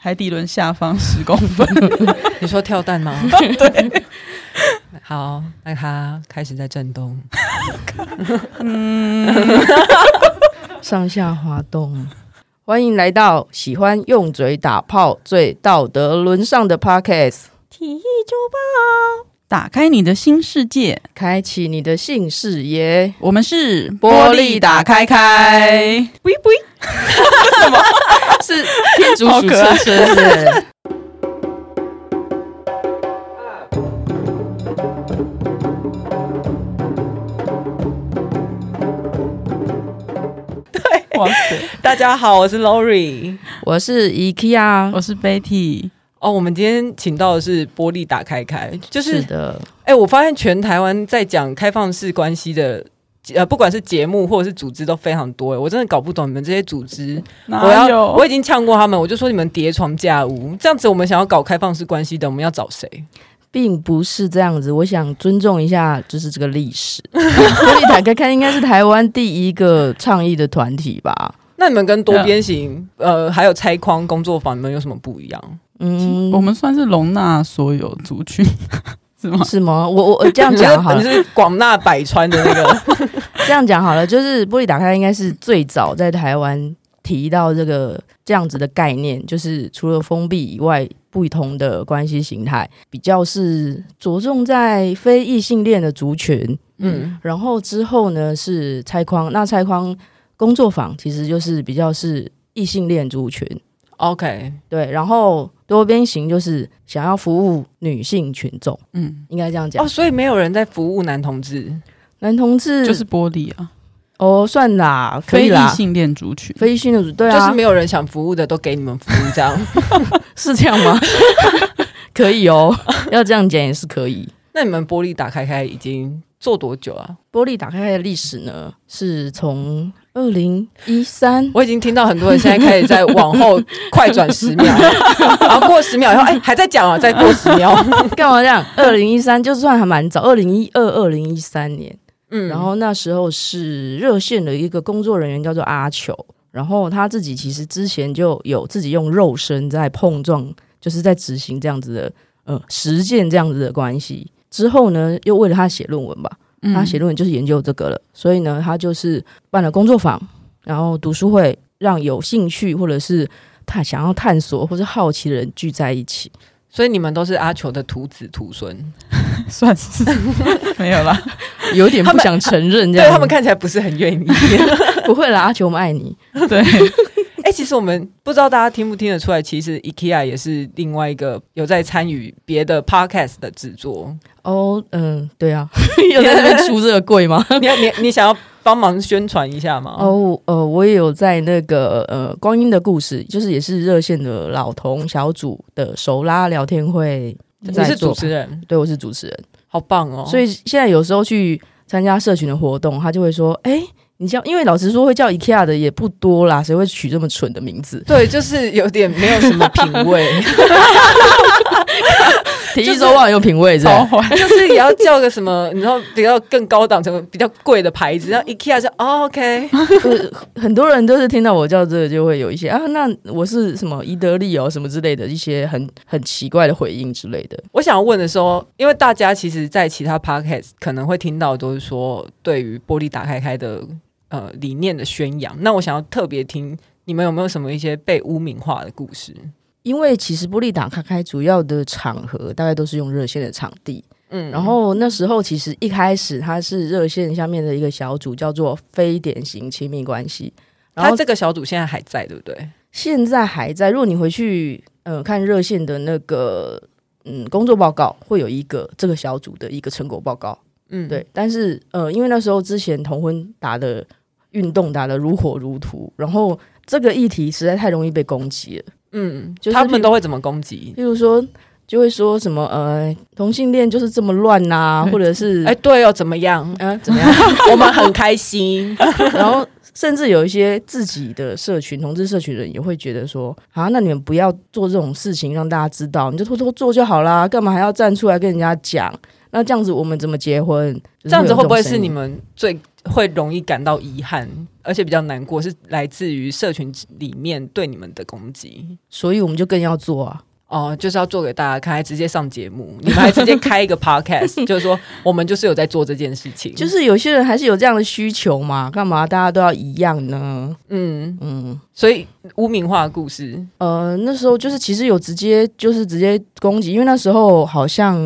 海底轮下方十公分。你说跳蛋吗？对。好，那它开始在震动。嗯，上下滑动。欢迎来到喜欢用嘴打炮、最道德沦丧的 Podcast。体育周报，打开你的新世界，开启你的新视野。我们是玻璃打开开。喂喂，什么？是天竺鼠车车是？大家好，我是 Lori，我是 IKEA，我是 Betty。哦，我们今天请到的是玻璃打开开，就是，是的。哎、欸，我发现全台湾在讲开放式关系的，呃，不管是节目或者是组织都非常多。哎，我真的搞不懂你们这些组织。我要，我已经呛过他们，我就说你们叠床架屋，这样子我们想要搞开放式关系的，我们要找谁？并不是这样子，我想尊重一下，就是这个历史。玻璃打开开应该是台湾第一个倡议的团体吧？那你们跟多边形呃，还有拆框工作坊，你们有什么不一样？嗯，我们算是容纳所有族群，是吗？是吗？我我这样讲好了，你是广纳百川的那个。这样讲好了，就是玻璃打开开应该是最早在台湾提到这个这样子的概念，就是除了封闭以外。不同的关系形态，比较是着重在非异性恋的族群，嗯，然后之后呢是拆框，那拆框工作坊其实就是比较是异性恋族群，OK，对，然后多边形就是想要服务女性群众，嗯，应该这样讲哦，所以没有人在服务男同志，男同志就是玻璃啊。哦，算啦，可以啦。非异性恋族群，非异性恋族群，对啊，就是没有人想服务的，都给你们服务，这样 是这样吗？可以哦，要这样讲也是可以。那你们玻璃打开开已经做多久啊？玻璃打开开的历史呢，是从二零一三。我已经听到很多人现在开始在往后快转十秒，然后过十秒以后，哎，还在讲啊，再过十秒，干嘛这样？二零一三就算还蛮早，二零一二、二零一三年。嗯，然后那时候是热线的一个工作人员叫做阿球，然后他自己其实之前就有自己用肉身在碰撞，就是在执行这样子的呃实践这样子的关系。之后呢，又为了他写论文吧，他写论文就是研究这个了，所以呢，他就是办了工作坊，然后读书会，让有兴趣或者是他想要探索或者好奇的人聚在一起。所以你们都是阿球的徒子徒孙，算是没有啦，有点不想承认这样，对他们看起来不是很愿意。不会啦，阿球我们爱你。对，哎、欸，其实我们不知道大家听不听得出来，其实 IKEA 也是另外一个有在参与别的 podcast 的制作。哦，嗯，对啊，有在那边出这个柜吗？你你你想要？帮忙宣传一下嘛？哦，呃，我也有在那个呃《光阴的故事》，就是也是热线的老同小组的手拉聊天会。你是主持人？对，我是主持人，好棒哦！所以现在有时候去参加社群的活动，他就会说：“哎、欸，你叫……因为老实说，会叫 IKEA 的也不多啦，谁会取这么蠢的名字？”对，就是有点没有什么品味。体液周报很有品味，这样就是也要叫个什么，你知道比较更高档、什么比较贵的牌子，然后 IKEA 就、哦、OK。很多人都是听到我叫这个，就会有一些啊，那我是什么宜得利哦，什么之类的一些很很奇怪的回应之类的。我想要问的时候，因为大家其实，在其他 Podcast 可能会听到都是说对于玻璃打开开的呃理念的宣扬，那我想要特别听你们有没有什么一些被污名化的故事？因为其实玻璃打开开主要的场合大概都是用热线的场地，嗯，然后那时候其实一开始它是热线下面的一个小组，叫做非典型亲密关系。然后它这个小组现在还在，对不对？现在还在。如果你回去呃看热线的那个嗯工作报告，会有一个这个小组的一个成果报告，嗯，对。但是呃，因为那时候之前同婚打的运动打的如火如荼，然后这个议题实在太容易被攻击了。嗯，就是他们都会怎么攻击？譬如说，就会说什么呃，同性恋就是这么乱呐、啊，或者是哎，对哦，怎么样？嗯、呃，怎么样？我们很开心。然后，甚至有一些自己的社群，同志社群人也会觉得说啊，那你们不要做这种事情，让大家知道，你就偷偷做就好啦，干嘛还要站出来跟人家讲？那这样子我们怎么结婚？就是、这样子会不会是你们最会容易感到遗憾，而且比较难过，是来自于社群里面对你们的攻击，所以我们就更要做啊。哦，就是要做给大家看，还直接上节目，你们还直接开一个 podcast，就是说我们就是有在做这件事情。就是有些人还是有这样的需求嘛，干嘛大家都要一样呢？嗯嗯，所以污名化的故事，呃，那时候就是其实有直接就是直接攻击，因为那时候好像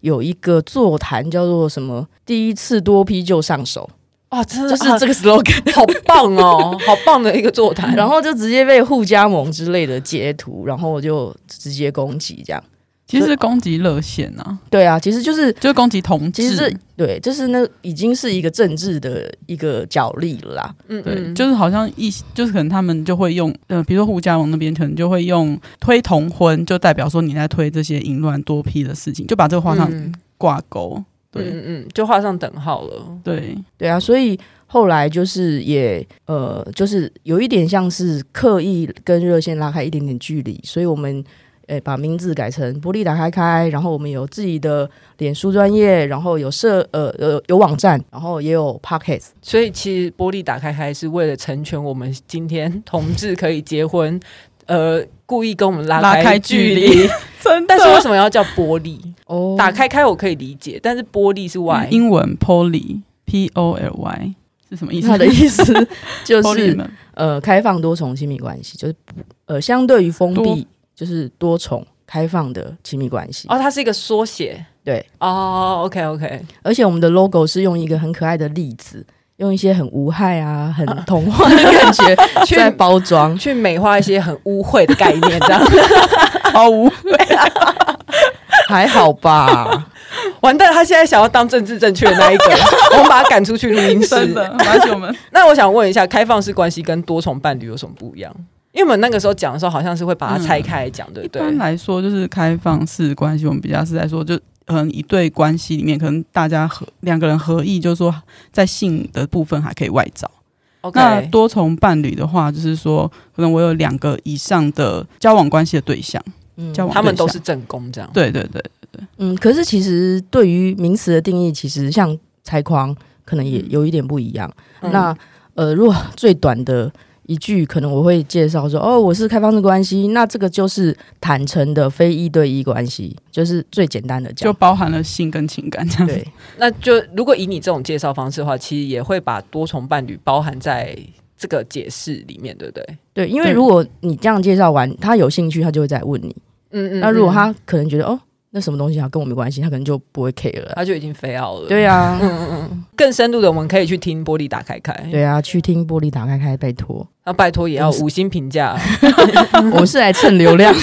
有一个座谈叫做什么“第一次多批就上手”。啊，真的就是这个 slogan，好棒哦，好棒的一个座谈，然后就直接被互加盟之类的截图，然后就直接攻击这样。其实是攻击热线啊，对啊，其实就是就是攻击同志，其实对，就是那已经是一个政治的一个角力了啦。嗯，对，就是好像一就是可能他们就会用，呃，比如说互加盟那边可能就会用推同婚，就代表说你在推这些淫乱多批的事情，就把这个画上挂钩。嗯对，嗯嗯，就画上等号了。对，对啊，所以后来就是也呃，就是有一点像是刻意跟热线拉开一点点距离，所以我们诶把名字改成玻璃打开开，然后我们有自己的脸书专业，然后有社呃呃有网站，然后也有 pocket。所以其实玻璃打开开是为了成全我们今天 同志可以结婚。呃，故意跟我们拉开距离，真的。但是为什么要叫玻璃？哦，打开开我可以理解，但是玻璃是 Y，英文 Poly，P O L Y 是什么意思？它的意思 就是呃，开放多重亲密关系，就是呃，相对于封闭，就是多重开放的亲密关系。哦，它是一个缩写，对。哦，OK OK，而且我们的 logo 是用一个很可爱的例子。用一些很无害啊、很童话的感觉 去包装，去美化一些很污秽的概念，这样 超污秽，啊还好吧？完蛋，他现在想要当政治正确的那一个，我们把他赶出去录音室。真的，那我想问一下，开放式关系跟多重伴侣有什么不一样？因为我们那个时候讲的时候，好像是会把它拆开来讲，对不对？一般来说，就是开放式关系，我们比较是在说就。可能一对关系里面，可能大家合两个人合意，就是说在性的部分还可以外找。那多重伴侣的话，就是说可能我有两个以上的交往关系的对象，嗯，交往他们都是正宫这样。对对对对对，嗯。可是其实对于名词的定义，其实像拆框可能也有一点不一样。嗯、那呃，如果最短的。一句可能我会介绍说哦，我是开放式关系，那这个就是坦诚的非一对一关系，就是最简单的讲，就包含了性跟情感这样。对，那就如果以你这种介绍方式的话，其实也会把多重伴侣包含在这个解释里面，对不对？对，因为如果你这样介绍完，他有兴趣，他就会再问你。嗯，嗯嗯。那如果他可能觉得哦。那什么东西啊，跟我没关系，他可能就不会 care 了，他就已经飞奥了。对啊，嗯嗯嗯，更深度的我们可以去听玻璃打开开。对啊，去听玻璃打开开，拜托。那拜托也要五星评价。我们是来蹭流量，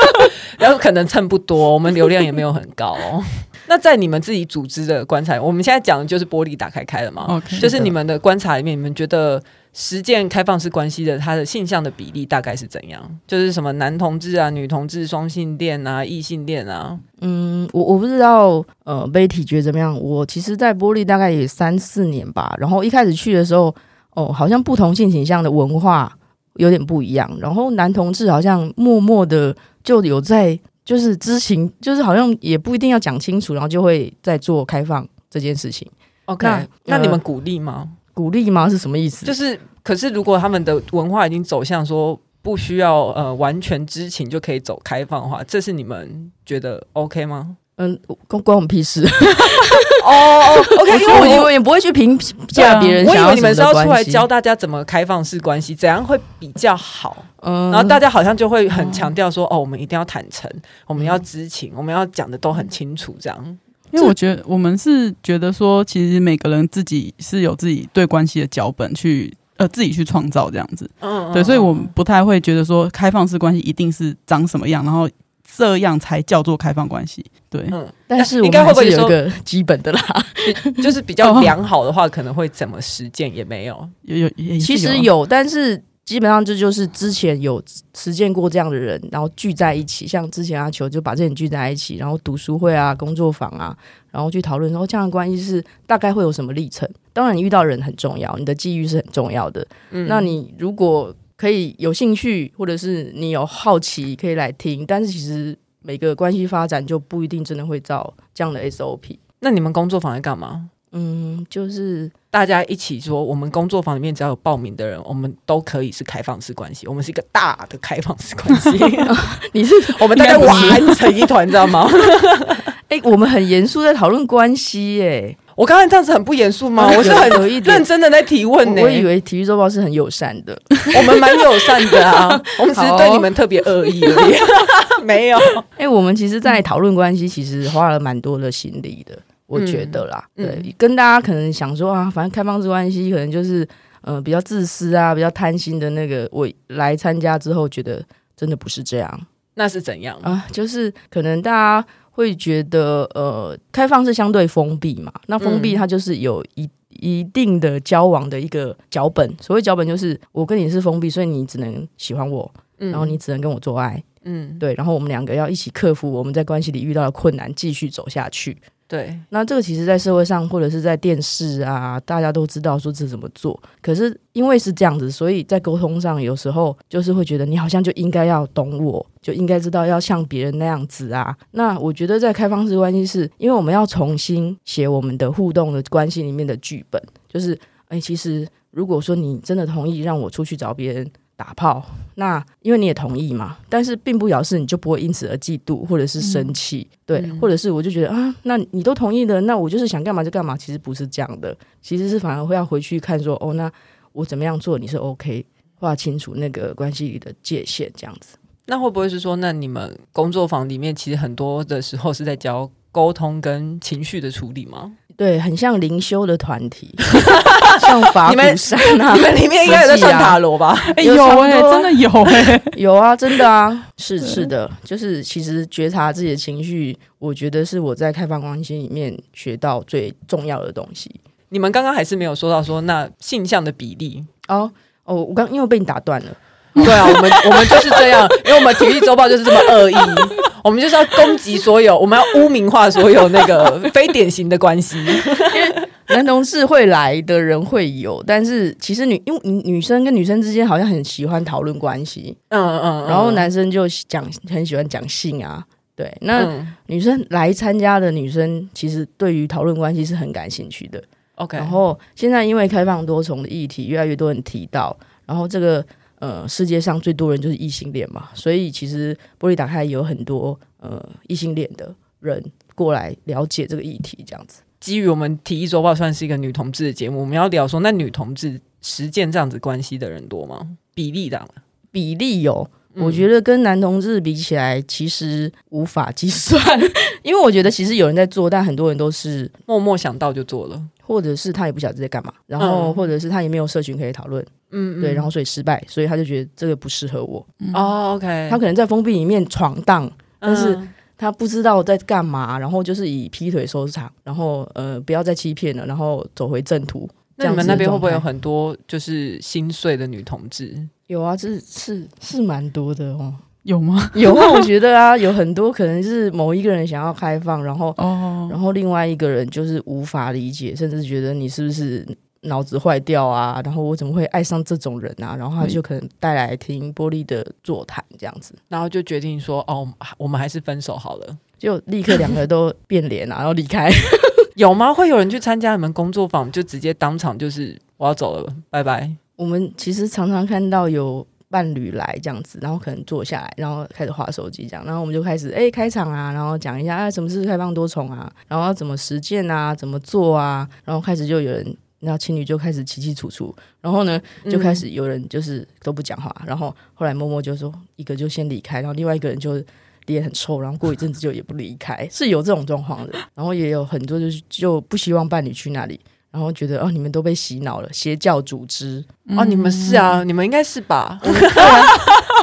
然后可能蹭不多，我们流量也没有很高哦。那在你们自己组织的观察，我们现在讲的就是玻璃打开开了嘛？Okay, 就是你们的观察里面，你们觉得？实践开放式关系的，它的性向的比例大概是怎样？就是什么男同志啊、女同志、双性恋啊、异性恋啊？嗯，我我不知道，呃，Betty 觉得怎么样？我其实，在玻璃大概也三四年吧。然后一开始去的时候，哦，好像不同性倾向的文化有点不一样。然后男同志好像默默的就有在，就是知情，就是好像也不一定要讲清楚，然后就会在做开放这件事情。OK，那，那你们鼓励吗？鼓励吗？是什么意思？就是，可是如果他们的文化已经走向说不需要呃完全知情就可以走开放的话，这是你们觉得 OK 吗？嗯，关关我们屁事。哦，OK，因为我也不会去评价别人。我以为你们是要出来教大家怎么开放式关系，怎样会比较好。嗯，然后大家好像就会很强调说，哦，我们一定要坦诚，我们要知情，我们要讲的都很清楚，这样。因为我觉得我们是觉得说，其实每个人自己是有自己对关系的脚本去呃自己去创造这样子，嗯，对，所以我们不太会觉得说开放式关系一定是长什么样，然后这样才叫做开放关系，对，嗯，但是应该会不会有一个基本的啦，就是比较良好的话，可能会怎么实践也没有，有有，有其实有，但是。基本上这就是之前有实践过这样的人，然后聚在一起，像之前阿球就把这人聚在一起，然后读书会啊、工作坊啊，然后去讨论说这样的关系是大概会有什么历程。当然，你遇到人很重要，你的际遇是很重要的。嗯，那你如果可以有兴趣，或者是你有好奇，可以来听。但是其实每个关系发展就不一定真的会照这样的 SOP。那你们工作坊在干嘛？嗯，就是大家一起说，我们工作坊里面只要有报名的人，我们都可以是开放式关系，我们是一个大的开放式关系。你是 我们大家玩成一团，你知道吗？哎、欸，我们很严肃在讨论关系，哎。我刚才这样子很不严肃吗？我是很有一点认真的在提问呢、欸。我以为体育周报是很友善的，我们蛮友善的啊，我们只是对你们特别恶意而已。没有，哎、欸，我们其实，在讨论关系，其实花了蛮多的心力的，我觉得啦。嗯、对，跟大家可能想说啊，反正开放式关系可能就是呃比较自私啊，比较贪心的那个。我来参加之后，觉得真的不是这样。那是怎样啊？就是可能大家。会觉得呃，开放是相对封闭嘛？那封闭它就是有一一定的交往的一个脚本。所谓脚本就是我跟你是封闭，所以你只能喜欢我，然后你只能跟我做爱，嗯，对，然后我们两个要一起克服我们在关系里遇到的困难，继续走下去。对，那这个其实，在社会上或者是在电视啊，大家都知道说这怎么做。可是因为是这样子，所以在沟通上，有时候就是会觉得你好像就应该要懂我，就应该知道要像别人那样子啊。那我觉得在开放式关系是，因为我们要重新写我们的互动的关系里面的剧本，就是哎，其实如果说你真的同意让我出去找别人。打炮，那因为你也同意嘛，但是并不表示你就不会因此而嫉妒或者是生气，嗯、对，嗯、或者是我就觉得啊，那你都同意的，那我就是想干嘛就干嘛，其实不是这样的，其实是反而会要回去看说，哦，那我怎么样做你是 OK，划清楚那个关系里的界限，这样子。那会不会是说，那你们工作坊里面其实很多的时候是在教沟通跟情绪的处理吗？对，很像灵修的团体，像法鼓山啊，你们里面应该有在算塔罗吧？有哎，真的有哎，有啊，真的啊，是是的，就是其实觉察自己的情绪，我觉得是我在开放关系里面学到最重要的东西。你们刚刚还是没有说到说那性向的比例。哦哦，我刚因为被你打断了，对啊，我们我们就是这样，因为我们体育周报就是这么恶意。我们就是要攻击所有，我们要污名化所有那个非典型的关系。因为男同志会来的人会有，但是其实女因为女生跟女生之间好像很喜欢讨论关系，嗯嗯，然后男生就讲很喜欢讲性啊，对，那女生来参加的女生其实对于讨论关系是很感兴趣的。OK，然后现在因为开放多重的议题，越来越多人提到，然后这个。呃，世界上最多人就是异性恋嘛，所以其实玻璃打开有很多呃异性恋的人过来了解这个议题，这样子。基于我们体育周报算是一个女同志的节目，我们要聊说，那女同志实践这样子关系的人多吗？比例的比例有，我觉得跟男同志比起来，其实无法计算，因为我觉得其实有人在做，但很多人都是默默想到就做了，或者是他也不晓得在干嘛，然后或者是他也没有社群可以讨论。嗯，对，然后所以失败，所以他就觉得这个不适合我。哦、嗯、，OK，他可能在封闭里面闯荡，但是他不知道在干嘛，然后就是以劈腿收场，然后呃不要再欺骗了，然后走回正途。那你们那边会不会有很多就是心碎的女同志？有啊，这是是是蛮多的哦。有吗？有啊，我觉得啊，有很多可能是某一个人想要开放，然后哦，然后另外一个人就是无法理解，甚至觉得你是不是？脑子坏掉啊，然后我怎么会爱上这种人啊？然后他就可能带来听玻璃的座谈这样子，然后就决定说哦，我们还是分手好了，就立刻两个都变脸啊，然后离开。有吗？会有人去参加你们工作坊，就直接当场就是我要走了，拜拜。我们其实常常看到有伴侣来这样子，然后可能坐下来，然后开始划手机这样，然后我们就开始哎开场啊，然后讲一下啊什么是开放多重啊，然后要怎么实践啊，怎么做啊，然后开始就有人。然后情侣就开始起起楚楚，然后呢，就开始有人就是都不讲话，嗯、然后后来默默就说一个就先离开，然后另外一个人就脸很臭，然后过一阵子就也不离开，是有这种状况的。然后也有很多就是就不希望伴侣去那里，然后觉得哦你们都被洗脑了，邪教组织、嗯、哦你们是啊，你们应该是吧？对啊，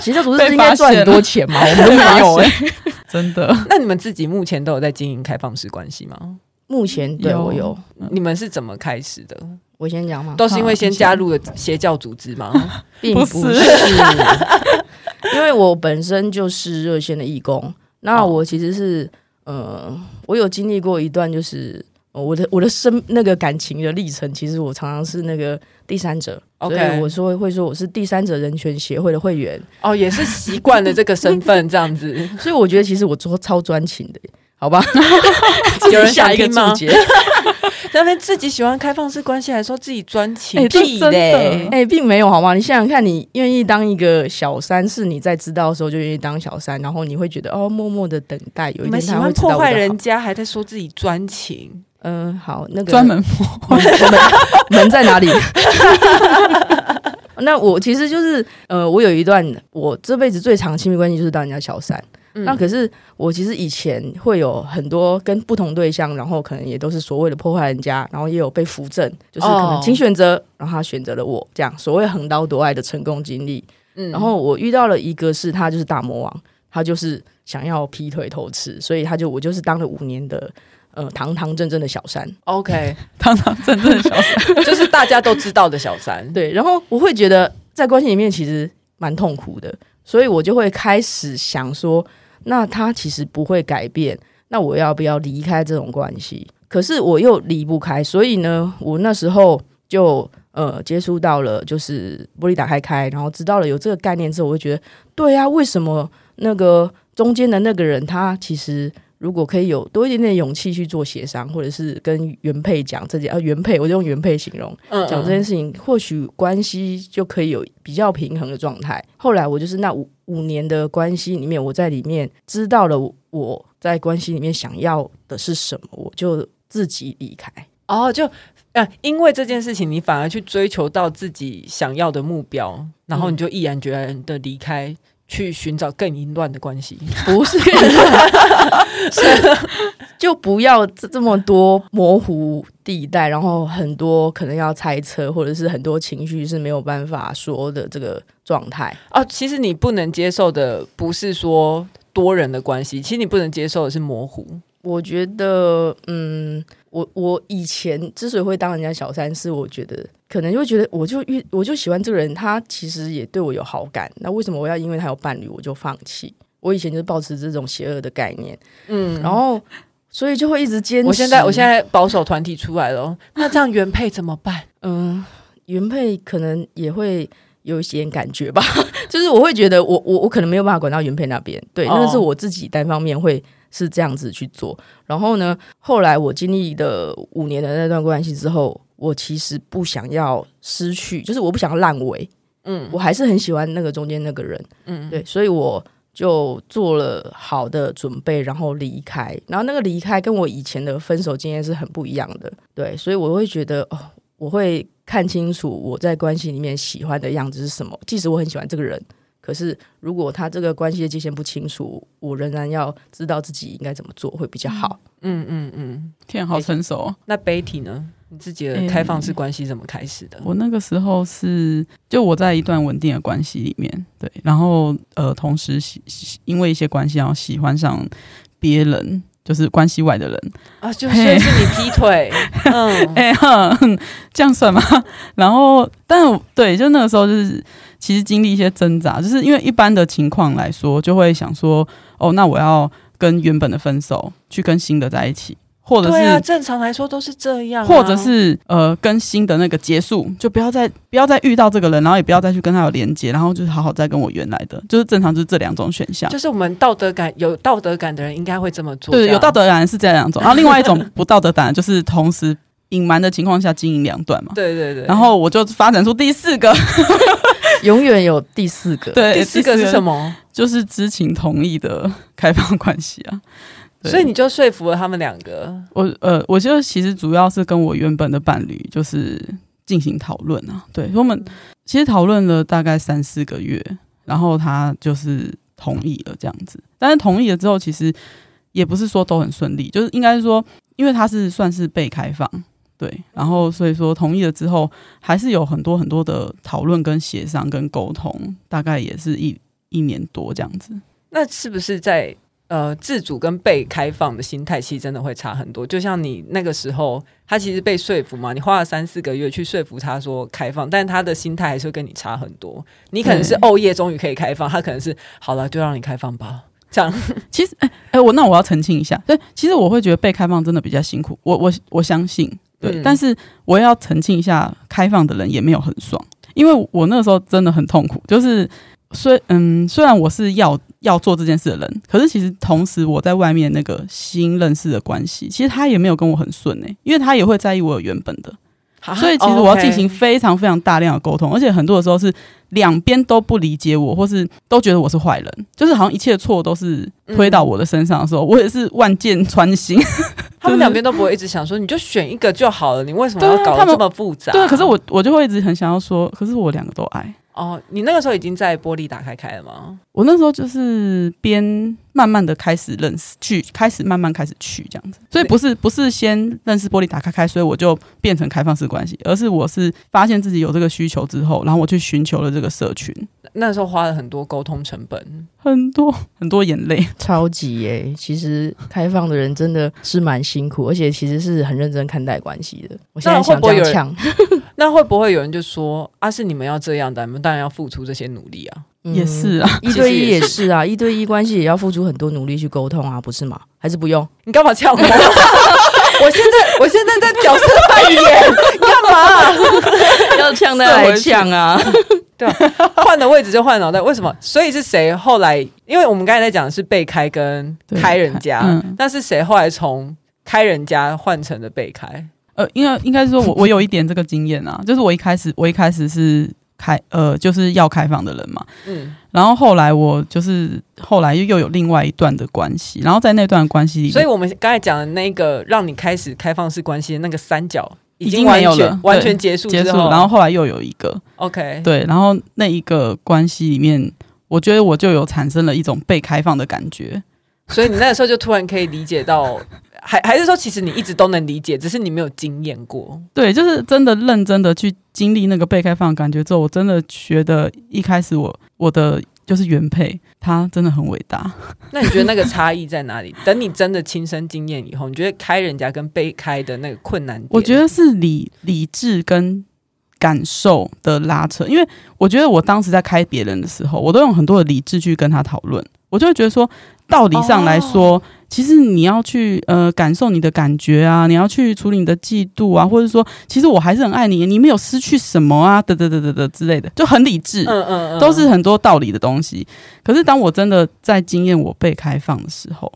邪教组织应该赚很多钱嘛，我们都没有哎、欸，真的。那你们自己目前都有在经营开放式关系吗？目前对有我有，你们是怎么开始的？我先讲嘛，都是因为先加入了邪教组织吗？并不是，因为我本身就是热线的义工。那我其实是呃，我有经历过一段，就是我的我的生那个感情的历程。其实我常常是那个第三者，OK，所以我说会说我是第三者人权协会的会员。哦，也是习惯了这个身份这样子，所以我觉得其实我做超专情的。好吧，有人下一个注解。那边自己喜欢开放式关系，还说自己专情，哎、欸，屁嘞！哎、欸，并没有好吗？你想想看，你愿意当一个小三，是你在知道的时候就愿意当小三，然后你会觉得哦，默默的等待，有一天他会喜欢破坏人家，还在说自己专情。嗯、呃，好，那个专门破坏门门在哪里？那我其实就是呃，我有一段我这辈子最长亲密关系就是当人家小三。嗯、那可是我其实以前会有很多跟不同对象，然后可能也都是所谓的破坏人家，然后也有被扶正，就是可能请选择，哦、然后他选择了我这样所谓横刀夺爱的成功经历。嗯，然后我遇到了一个是他就是大魔王，他就是想要劈腿偷吃，所以他就我就是当了五年的呃堂堂正正的小三。OK，堂堂正正的小三 就是大家都知道的小三。对，然后我会觉得在关系里面其实蛮痛苦的，所以我就会开始想说。那他其实不会改变，那我要不要离开这种关系？可是我又离不开，所以呢，我那时候就呃接触到了，就是玻璃打开开，然后知道了有这个概念之后，我会觉得，对啊，为什么那个中间的那个人他其实。如果可以有多一点点勇气去做协商，或者是跟原配讲这件啊，原配我就用原配形容讲这件事情，或许关系就可以有比较平衡的状态。后来我就是那五五年的关系里面，我在里面知道了我在关系里面想要的是什么，我就自己离开。哦，就啊，因为这件事情，你反而去追求到自己想要的目标，然后你就毅然决然的离开。去寻找更淫乱的关系，不是，是就不要这这么多模糊地带，然后很多可能要猜测，或者是很多情绪是没有办法说的这个状态哦。其实你不能接受的不是说多人的关系，其实你不能接受的是模糊。我觉得，嗯，我我以前之所以会当人家小三，是我觉得可能就会觉得，我就遇我就喜欢这个人，他其实也对我有好感，那为什么我要因为他有伴侣我就放弃？我以前就是抱持这种邪恶的概念，嗯，然后所以就会一直坚持。我现在我现在保守团体出来了，那这样原配怎么办？嗯，原配可能也会有一些感觉吧，就是我会觉得我我我可能没有办法管到原配那边，对，那是我自己单方面会。是这样子去做，然后呢，后来我经历的五年的那段关系之后，我其实不想要失去，就是我不想要烂尾，嗯，我还是很喜欢那个中间那个人，嗯，对，所以我就做了好的准备，然后离开，然后那个离开跟我以前的分手经验是很不一样的，对，所以我会觉得哦，我会看清楚我在关系里面喜欢的样子是什么，即使我很喜欢这个人。可是，如果他这个关系的界限不清楚，我仍然要知道自己应该怎么做会比较好。嗯嗯嗯，天、好成熟、哦。那 Betty 呢？你自己的开放式关系怎么开始的？我那个时候是就我在一段稳定的关系里面，对，然后呃，同时喜因为一些关系，然后喜欢上别人，就是关系外的人啊，就算是你劈腿，嗯，哎、欸、哼，这样算吗？然后，但对，就那个时候就是。其实经历一些挣扎，就是因为一般的情况来说，就会想说，哦，那我要跟原本的分手，去跟新的在一起，或者是、啊、正常来说都是这样、啊，或者是呃，跟新的那个结束，就不要再不要再遇到这个人，然后也不要再去跟他有连接，然后就是好好再跟我原来的，就是正常就是这两种选项。就是我们道德感有道德感的人应该会这么做，对，有道德感是这两种，然后另外一种不道德感就是同时隐瞒的情况下经营两段嘛，对对对，然后我就发展出第四个。永远有第四个，对，第四个是什么？就是知情同意的开放关系啊。所以你就说服了他们两个。我呃，我就其实主要是跟我原本的伴侣就是进行讨论啊。对，我们其实讨论了大概三四个月，然后他就是同意了这样子。但是同意了之后，其实也不是说都很顺利，就是应该是说，因为他是算是被开放。对，然后所以说同意了之后，还是有很多很多的讨论、跟协商、跟沟通，大概也是一一年多这样子。那是不是在呃自主跟被开放的心态，其实真的会差很多？就像你那个时候，他其实被说服嘛，你花了三四个月去说服他说开放，但他的心态还是会跟你差很多。你可能是哦耶，终于可以开放，他可能是好了，就让你开放吧。这样，其实哎哎，我那我要澄清一下，对，其实我会觉得被开放真的比较辛苦。我我我相信。对，但是我也要澄清一下，开放的人也没有很爽，因为我那个时候真的很痛苦，就是虽嗯，虽然我是要要做这件事的人，可是其实同时我在外面那个新认识的关系，其实他也没有跟我很顺哎、欸，因为他也会在意我原本的，所以其实我要进行非常非常大量的沟通，而且很多的时候是两边都不理解我，或是都觉得我是坏人，就是好像一切的错都是推到我的身上的时候，我也是万箭穿心。他们两边都不会一直想说，你就选一个就好了，你为什么要搞得这么复杂？对，可是我我就会一直很想要说，可是我两个都爱。哦，你那个时候已经在玻璃打开开了吗？我那时候就是边慢慢的开始认识，去开始慢慢开始去这样子，所以不是不是先认识玻璃打开开，所以我就变成开放式关系，而是我是发现自己有这个需求之后，然后我去寻求了这个社群。那时候花了很多沟通成本，很多很多眼泪，超级耶、欸！其实开放的人真的是蛮辛苦，而且其实是很认真看待关系的。我现在想这样呛，那会不会有人就说啊，是你们要这样的，你们当然要付出这些努力啊？嗯、也是啊，一对一也是啊，一对一关系也要付出很多努力去沟通啊，不是吗？还是不用？你干嘛呛我？我现在我现在在角色扮演，你 干嘛？要呛的来呛啊！对，换的位置就换脑袋，为什么？所以是谁后来？因为我们刚才在讲的是被开跟开人家，嗯、但是谁后来从开人家换成了被开？呃，应该应该是说我我有一点这个经验啊，就是我一开始我一开始是。开呃，就是要开放的人嘛，嗯，然后后来我就是后来又又有另外一段的关系，然后在那段关系里，所以我们刚才讲的那个让你开始开放式关系的那个三角已经没有了，完全结束结束，然后后来又有一个，OK，对，然后那一个关系里面，我觉得我就有产生了一种被开放的感觉，所以你那个时候就突然可以理解到。还还是说，其实你一直都能理解，只是你没有经验过。对，就是真的认真的去经历那个被开放的感觉之后，我真的觉得一开始我我的就是原配，他真的很伟大。那你觉得那个差异在哪里？等你真的亲身经验以后，你觉得开人家跟被开的那个困难点？我觉得是理理智跟感受的拉扯，因为我觉得我当时在开别人的时候，我都用很多的理智去跟他讨论，我就会觉得说，道理上来说。哦其实你要去呃感受你的感觉啊，你要去处理你的嫉妒啊，或者说其实我还是很爱你，你没有失去什么啊，等等等等等之类的，就很理智，嗯嗯嗯，都是很多道理的东西。可是当我真的在经验我被开放的时候，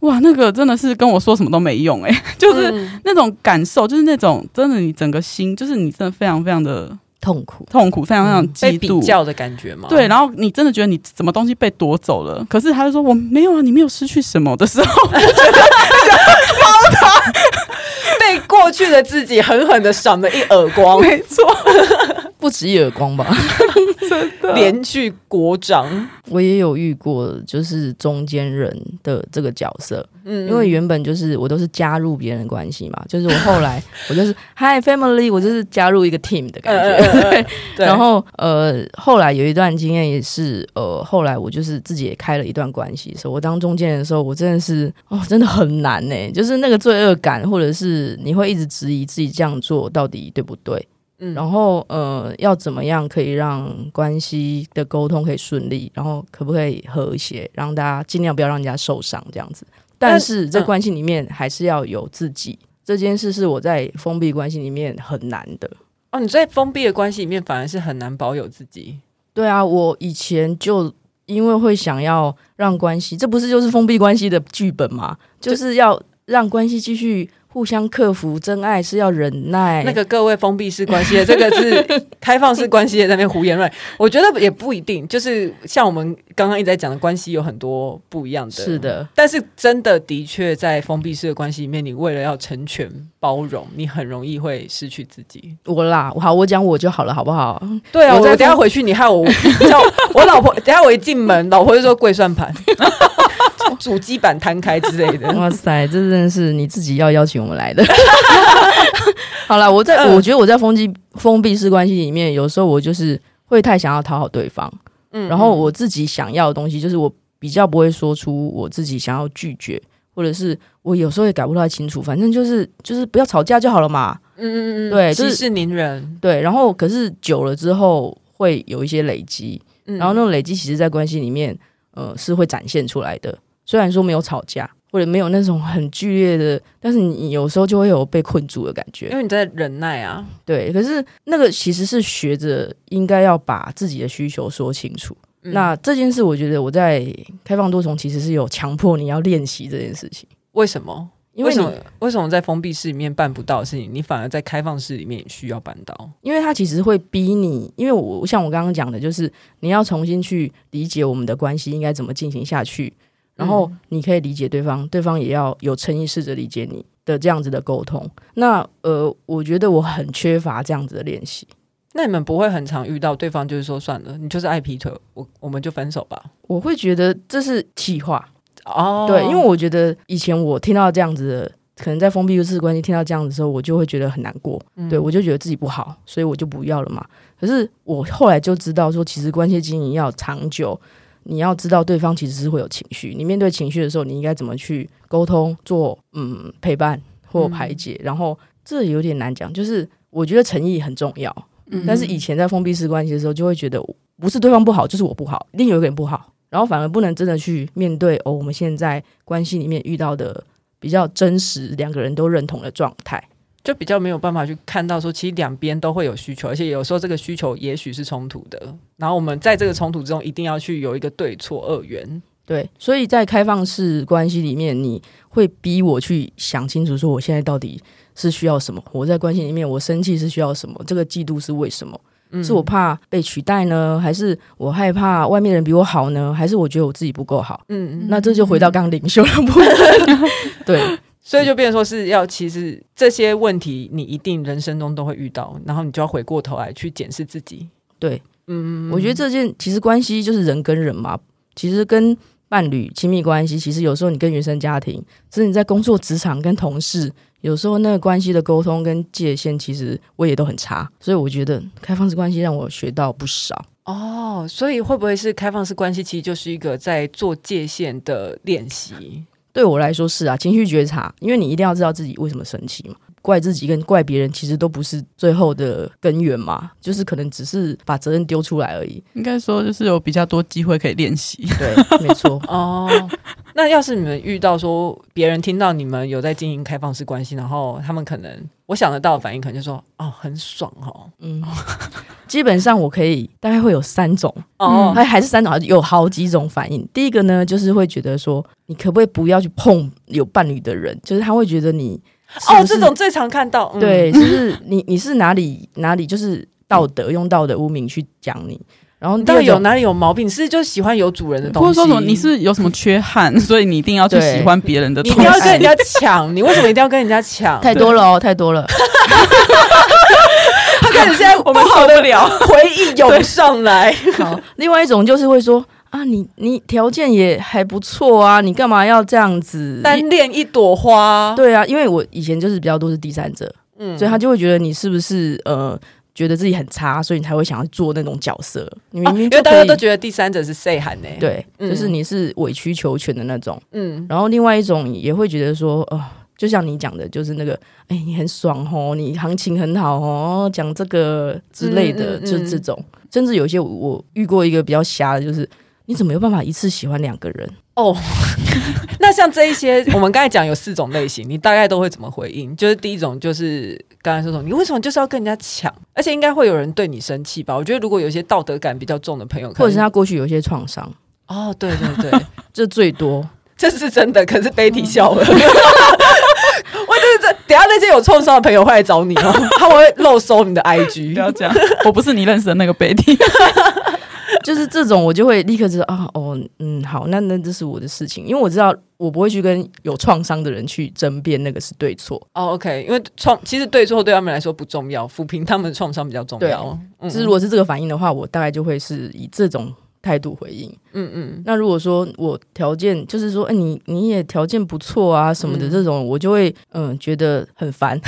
哇，那个真的是跟我说什么都没用诶、欸，就是那种感受，就是那种真的你整个心，就是你真的非常非常的。痛苦，痛苦，非常非常嫉妒、被比较的感觉嘛？对，然后你真的觉得你什么东西被夺走了，可是他就说我没有啊，你没有失去什么的时候，我觉得猫他被过去的自己狠狠的赏了一耳光，没错。不止一耳光吧，真的连续国掌。我也有遇过，就是中间人的这个角色。嗯，因为原本就是我都是加入别人的关系嘛，就是我后来 我就是 Hi Family，我就是加入一个 team 的感觉。呃呃呃 对，然后呃，后来有一段经验也是，呃，后来我就是自己也开了一段关系，所以我当中间人的时候，我真的是哦，真的很难呢、欸，就是那个罪恶感，或者是你会一直质疑自己这样做到底对不对？嗯，然后呃，要怎么样可以让关系的沟通可以顺利，然后可不可以和谐，让大家尽量不要让人家受伤这样子。但是在关系里面还是要有自己，嗯，这件事是我在封闭关系里面很难的。哦，你在封闭的关系里面反而是很难保有自己。对啊，我以前就因为会想要让关系，这不是就是封闭关系的剧本吗？就是要让关系继续。互相克服，真爱是要忍耐。那个各位封闭式关系的，这个是 开放式关系的，在那边胡言乱语。我觉得也不一定，就是像我们刚刚一直在讲的关系，有很多不一样的。是的，但是真的的确在封闭式的关系里面，你为了要成全包容，你很容易会失去自己。我啦，好，我讲我就好了，好不好？对啊，我，我等下回去，你害我叫我老婆，等下我一进门，老婆就说跪算盘。主机板摊开之类的，哇塞，这真的是你自己要邀请我们来的。好了，我在、嗯、我觉得我在封闭封闭式关系里面，有时候我就是会太想要讨好对方，嗯，然后我自己想要的东西，就是我比较不会说出我自己想要拒绝，或者是我有时候也搞不太清楚，反正就是就是不要吵架就好了嘛，嗯嗯嗯，对，息事宁人，对，然后可是久了之后会有一些累积，然后那种累积其实在关系里面，呃，是会展现出来的。虽然说没有吵架，或者没有那种很剧烈的，但是你有时候就会有被困住的感觉，因为你在忍耐啊。对，可是那个其实是学着应该要把自己的需求说清楚，嗯、那这件事，我觉得我在开放多重其实是有强迫你要练习这件事情。为什么？因为什么？为什么在封闭式里面办不到的事情，你反而在开放式里面也需要办到？因为它其实会逼你，因为我像我刚刚讲的，就是你要重新去理解我们的关系应该怎么进行下去，然后你可以理解对方，嗯、对方也要有诚意试着理解你的这样子的沟通。那呃，我觉得我很缺乏这样子的练习。那你们不会很常遇到对方就是说算了，你就是爱劈腿，我我们就分手吧？我会觉得这是气话。哦，对，因为我觉得以前我听到这样子的，可能在封闭式关系听到这样子的时候，我就会觉得很难过。嗯、对，我就觉得自己不好，所以我就不要了嘛。可是我后来就知道说，其实关系经营要长久，你要知道对方其实是会有情绪。你面对情绪的时候，你应该怎么去沟通、做嗯陪伴或排解？嗯、然后这有点难讲，就是我觉得诚意很重要。嗯、但是以前在封闭式关系的时候，就会觉得不是对方不好，就是我不好，一定有一个人不好。然后反而不能真的去面对哦，我们现在关系里面遇到的比较真实，两个人都认同的状态，就比较没有办法去看到说，其实两边都会有需求，而且有时候这个需求也许是冲突的。然后我们在这个冲突之中，一定要去有一个对错二元。对，所以在开放式关系里面，你会逼我去想清楚，说我现在到底是需要什么？我在关系里面，我生气是需要什么？这个嫉妒是为什么？是我怕被取代呢，还是我害怕外面人比我好呢？还是我觉得我自己不够好？嗯嗯，那这就回到刚刚领袖的部分。对，所以就变成说是要，其实这些问题你一定人生中都会遇到，然后你就要回过头来去检视自己。对，嗯，我觉得这件其实关系就是人跟人嘛，其实跟伴侣亲密关系，其实有时候你跟原生家庭，甚至你在工作职场跟同事。有时候那个关系的沟通跟界限，其实我也都很差，所以我觉得开放式关系让我学到不少哦。所以会不会是开放式关系其实就是一个在做界限的练习？对我来说是啊，情绪觉察，因为你一定要知道自己为什么生气嘛。怪自己跟怪别人，其实都不是最后的根源嘛，就是可能只是把责任丢出来而已。应该说，就是有比较多机会可以练习。对，没错。哦，那要是你们遇到说别人听到你们有在经营开放式关系，然后他们可能我想得到的反应，可能就说：“哦，很爽哦。”嗯，基本上我可以大概会有三种哦，还还是三种，有好几种反应。第一个呢，就是会觉得说，你可不可以不要去碰有伴侣的人？就是他会觉得你。是是哦，这种最常看到，嗯、对，就是你你是哪里哪里就是道德、嗯、用道德污名去讲你，然后到底有哪里有毛病？你是就喜欢有主人的东西，或者说什么你是有什么缺憾，所以你一定要去喜欢别人的东西，你一定要跟人家抢，你 为什么一定要跟人家抢？太多了哦，太多了。他开始现在我们受不了，回忆涌上来。好，另外一种就是会说。啊，你你条件也还不错啊，你干嘛要这样子单恋一朵花？对啊，因为我以前就是比较多是第三者，嗯，所以他就会觉得你是不是呃觉得自己很差，所以你才会想要做那种角色。你明明、啊、因为大家都觉得第三者是谁喊呢？对，嗯、就是你是委曲求全的那种，嗯。然后另外一种也会觉得说，哦、呃，就像你讲的，就是那个，哎，你很爽哦，你行情很好哦，讲这个之类的，嗯嗯嗯、就这种。甚至有些我，我遇过一个比较瞎的，就是。你怎么有办法一次喜欢两个人？哦，那像这一些，我们刚才讲有四种类型，你大概都会怎么回应？就是第一种，就是刚才说说，你为什么就是要跟人家抢？而且应该会有人对你生气吧？我觉得如果有些道德感比较重的朋友，或者是他过去有一些创伤，哦，对对对，这最多，这是真的。可是 Betty 笑了，我就是这，等下那些有创伤的朋友会来找你哦，他会漏搜你的 IG，不要这样，我不是你认识的那个 Betty。就是这种，我就会立刻知道啊，哦，嗯，好，那那这是我的事情，因为我知道我不会去跟有创伤的人去争辩那个是对错。哦，OK，因为创其实对错对他们来说不重要，抚平他们的创伤比较重要。就是如果是这个反应的话，我大概就会是以这种态度回应。嗯嗯。那如果说我条件就是说，哎，你你也条件不错啊什么的这种，嗯，我就会嗯觉得很烦。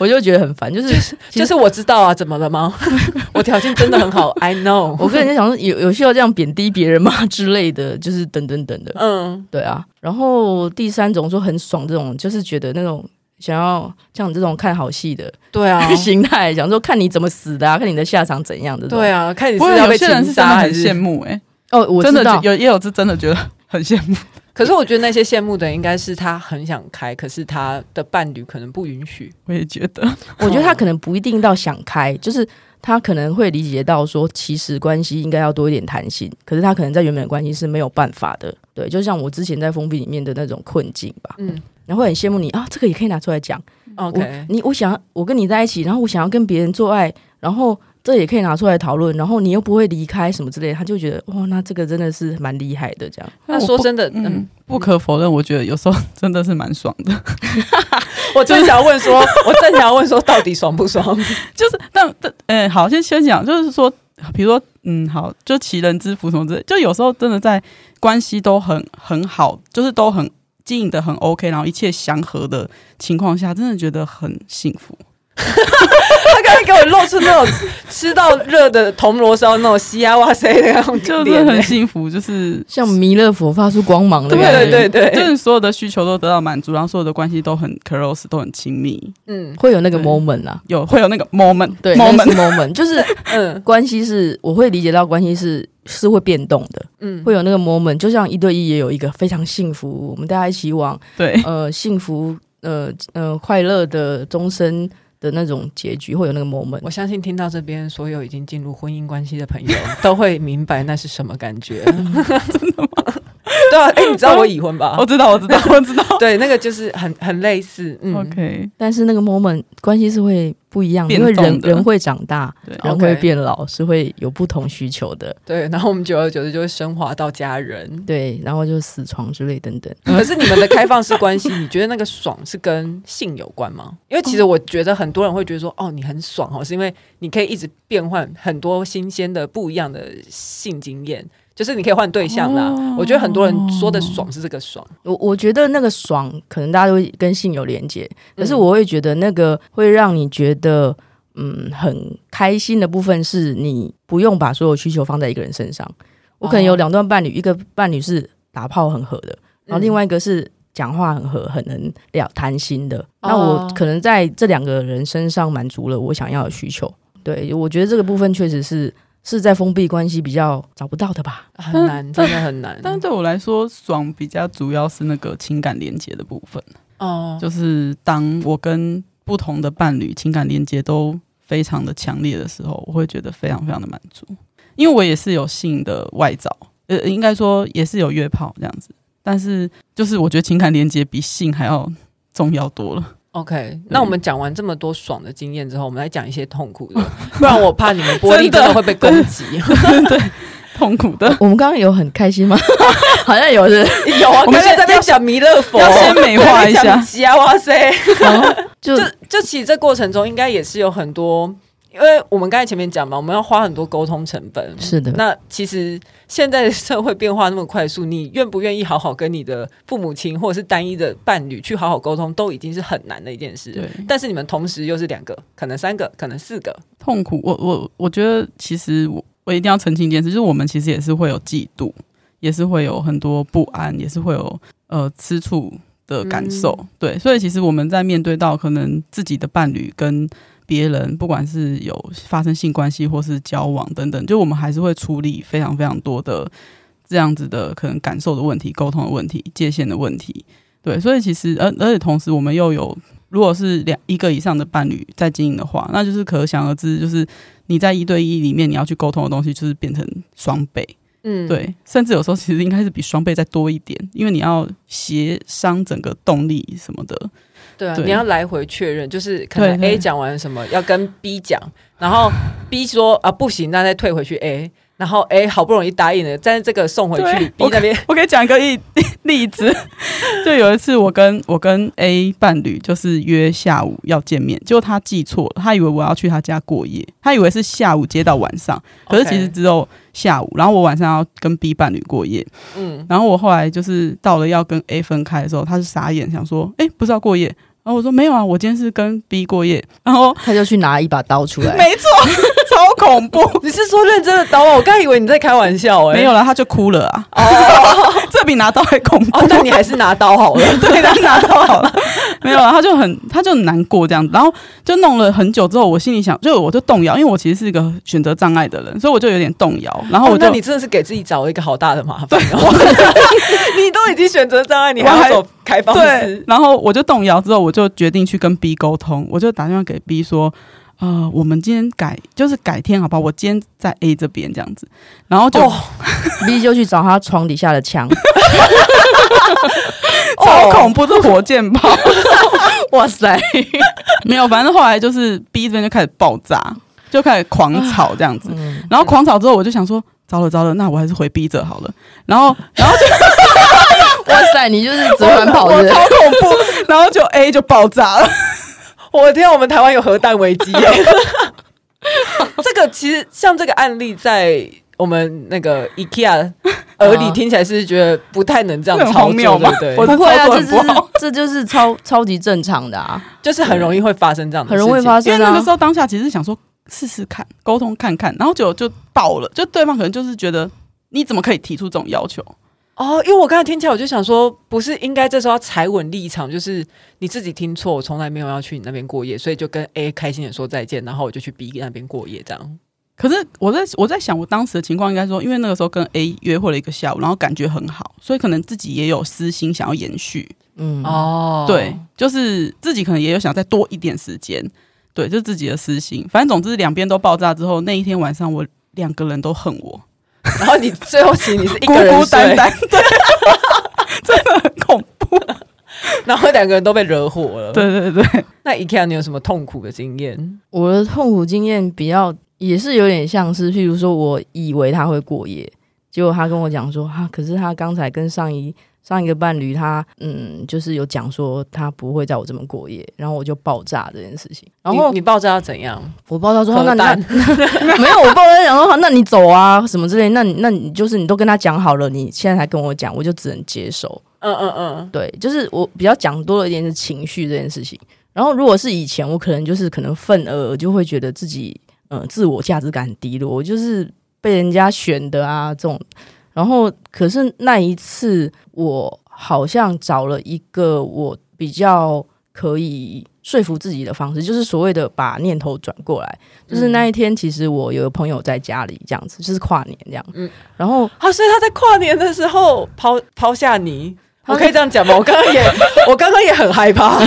我就觉得很烦，就是就是，就是我知道啊，怎么了吗？我条件真的很好，I know。我跟人家讲说，有有需要这样贬低别人吗之类的，就是等等等的。嗯，对啊。然后第三种说很爽，这种就是觉得那种想要像这种看好戏的，对啊，心态，想说看你怎么死的啊，看你的下场怎样的。对啊，看你是要被情杀还是羡慕？哎，哦，我真的有也有是真的觉得很羡慕。可是我觉得那些羡慕的应该是他很想开，可是他的伴侣可能不允许。我也觉得，我觉得他可能不一定到想开，就是他可能会理解到说，其实关系应该要多一点弹性，可是他可能在原本的关系是没有办法的。对，就像我之前在封闭里面的那种困境吧。嗯，然后会很羡慕你啊，这个也可以拿出来讲。OK，你我想我跟你在一起，然后我想要跟别人做爱，然后。这也可以拿出来讨论，然后你又不会离开什么之类的，他就觉得哇，那这个真的是蛮厉害的。这样，那说真的，嗯，不可否认，我觉得有时候真的是蛮爽的。我正想问说，我正想问说，到底爽不爽？就是，但但，嗯、欸，好，先先讲，就是说，比如说，嗯，好，就其人之福什么之类，就有时候真的在关系都很很好，就是都很经营的很 OK，然后一切祥和的情况下，真的觉得很幸福。他刚才给我露出那种吃到热的铜锣烧那种西呀哇塞的那种，就是很幸福，就是像弥勒佛发出光芒的感觉，对对对，就是所有的需求都得到满足，然后所有的关系都很 close，都很亲密。嗯，会有那个 moment 啊，有会有那个 moment，对，moment。moment，就是 嗯，关系是我会理解到关系是是会变动的，嗯，会有那个 moment，就像一对一也有一个非常幸福，我们大家一起往对。呃幸福呃呃快乐的终身。的那种结局会有那个 moment，我相信听到这边所有已经进入婚姻关系的朋友 都会明白那是什么感觉。真的吗？对啊，哎、欸，你知道我已婚吧？我知道，我知道，我知道。对，那个就是很很类似。嗯、OK，但是那个 moment 关系是会不一样，因为人人会长大，对，人会变老，是会有不同需求的。对，然后我们久而久之就会升华到家人，对，然后就死床之类等等。可是你们的开放式关系，你觉得那个爽是跟性有关吗？因为其实我觉得很多人会觉得说，哦，你很爽哦，是因为你可以一直变换很多新鲜的、不一样的性经验。就是你可以换对象啦，哦、我觉得很多人说的爽是这个爽，我我觉得那个爽可能大家都会跟性有连接，可是我会觉得那个会让你觉得嗯很开心的部分是你不用把所有需求放在一个人身上。我可能有两段伴侣，一个伴侣是打炮很合的，然后另外一个是讲话很合、很能聊谈心的。那我可能在这两个人身上满足了我想要的需求。对，我觉得这个部分确实是。是在封闭关系比较找不到的吧？很难，真的很难。但对我来说，爽比较主要是那个情感连接的部分。哦，就是当我跟不同的伴侣情感连接都非常的强烈的时候，我会觉得非常非常的满足。因为我也是有性的外找，呃，应该说也是有约炮这样子。但是就是我觉得情感连接比性还要重要多了。OK，那我们讲完这么多爽的经验之后，我们来讲一些痛苦的，不然我怕你们玻璃 真的会被攻击。对，痛苦的。我们刚刚有很开心吗？好像有是，有啊。我们现在在讲弥勒佛，要先美化一下。啊，哇塞！就就其实这过程中应该也是有很多。因为我们刚才前面讲嘛，我们要花很多沟通成本。是的。那其实现在的社会变化那么快速，你愿不愿意好好跟你的父母亲或者是单一的伴侣去好好沟通，都已经是很难的一件事。对。但是你们同时又是两个，可能三个，可能四个，痛苦。我我我觉得，其实我我一定要澄清一件事，就是我们其实也是会有嫉妒，也是会有很多不安，也是会有呃吃醋的感受。嗯、对。所以其实我们在面对到可能自己的伴侣跟。别人不管是有发生性关系或是交往等等，就我们还是会处理非常非常多的这样子的可能感受的问题、沟通的问题、界限的问题。对，所以其实而而且同时我们又有，如果是两一个以上的伴侣在经营的话，那就是可想而知，就是你在一对一里面你要去沟通的东西，就是变成双倍。嗯，对，甚至有时候其实应该是比双倍再多一点，因为你要协商整个动力什么的。对啊，对。你要来回确认，就是可能 A 讲完什么要跟 B 讲，然后 B 说啊不行，那再退回去 A，然后 A 好不容易答应了，但是这个送回去 B 那边，我给你讲一个例例子，就有一次我跟我跟 A 伴侣就是约下午要见面，结果他记错了，他以为我要去他家过夜，他以为是下午接到晚上，可是其实只有下午，然后我晚上要跟 B 伴侣过夜，嗯，然后我后来就是到了要跟 A 分开的时候，他是傻眼，想说哎不是要过夜。然后我说没有啊，我今天是跟 B 过夜，然后他就去拿一把刀出来，没错，超恐怖！你是说认真的刀吗？我刚以为你在开玩笑哎、欸，没有了，他就哭了啊！哦，这比拿刀还恐怖。哦，那你还是拿刀好了，对，他拿刀好了，没有了，他就很，他就很难过这样子，然后就弄了很久之后，我心里想，就我就动摇，因为我其实是一个选择障碍的人，所以我就有点动摇。然后我就，哦、那你真的是给自己找了一个好大的麻烦哦！你都已经选择障碍，你还要走开放式？对，然后我就动摇之后，我就决定去跟 B 沟通，我就打电话给 B 说，呃，我们今天改就是改天好不好？我今天在 A 这边这样子，然后就、哦、B 就去找他床底下的枪，超恐怖，是火箭炮，哇塞，没有，反正后来就是 B 这边就开始爆炸，就开始狂吵这样子，嗯、然后狂吵之后，我就想说，糟了糟了，那我还是回 B 这好了，然后然后就，哇塞，你就是折返跑的，超恐怖，然后就 A 就爆炸了。我的天，我们台湾有核弹危机耶！这个其实像这个案例，在我们那个 IKEA 耳里听起来是觉得不太能这样操作，对不对？不会啊，这是这就是超超级正常的啊，就是很容易会发生这样的事情，很容易发生。因为那个时候当下其实想说试试看，沟通看看，然后就就爆了，就对方可能就是觉得你怎么可以提出这种要求？哦，因为我刚才听起来，我就想说，不是应该这时候要踩稳立场，就是你自己听错，我从来没有要去你那边过夜，所以就跟 A 开心的说再见，然后我就去 B 那边过夜，这样。可是我在我在想，我当时的情况应该说，因为那个时候跟 A 约会了一个下午，然后感觉很好，所以可能自己也有私心想要延续。嗯，哦，对，就是自己可能也有想再多一点时间，对，就是自己的私心。反正总之两边都爆炸之后，那一天晚上我两个人都恨我。然后你最后其实你是一个人孤孤单单，对，真的很恐怖。然后两个人都被惹火了。对对对。那 IKEA 你有什么痛苦的经验？我的痛苦经验比较也是有点像是，譬如说我以为他会过夜，结果他跟我讲说哈、啊，可是他刚才跟上一。上一个伴侣他嗯，就是有讲说他不会在我这边过夜，然后我就爆炸这件事情。然后你，你爆炸要怎样？我爆炸说那那 没有，我爆炸讲说那你走啊什么之类。那你那你就是你都跟他讲好了，你现在才跟我讲，我就只能接受。嗯嗯嗯，对，就是我比较讲多了一点是情绪这件事情。然后如果是以前，我可能就是可能愤而就会觉得自己嗯、呃、自我价值感很低落，我就是被人家选的啊这种。然后，可是那一次，我好像找了一个我比较可以说服自己的方式，就是所谓的把念头转过来。就是那一天，其实我有个朋友在家里，这样子，就是跨年这样。嗯，然后啊，所以他在跨年的时候抛抛下你，我可以这样讲吗？我刚刚也，我刚刚也很害怕。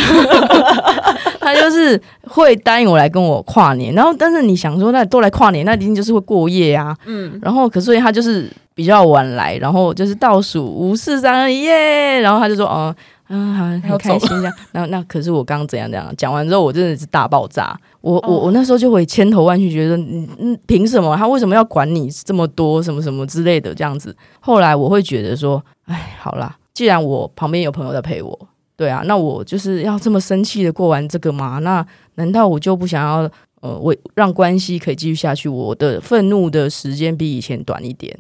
他就是会答应我来跟我跨年，然后但是你想说，那都来跨年，那一定就是会过夜啊。嗯，然后可所以他就是。比较晚来，然后就是倒数五四三二一耶，然后他就说：“哦，嗯，好，很开心这样。”那那可是我刚刚怎样怎样讲完之后，我真的是大爆炸。我我我那时候就会千头万绪，觉得嗯嗯，凭什么他为什么要管你这么多什么什么之类的这样子？后来我会觉得说：“哎，好啦，既然我旁边有朋友在陪我，对啊，那我就是要这么生气的过完这个吗？那难道我就不想要呃，我让关系可以继续下去？我的愤怒的时间比以前短一点。”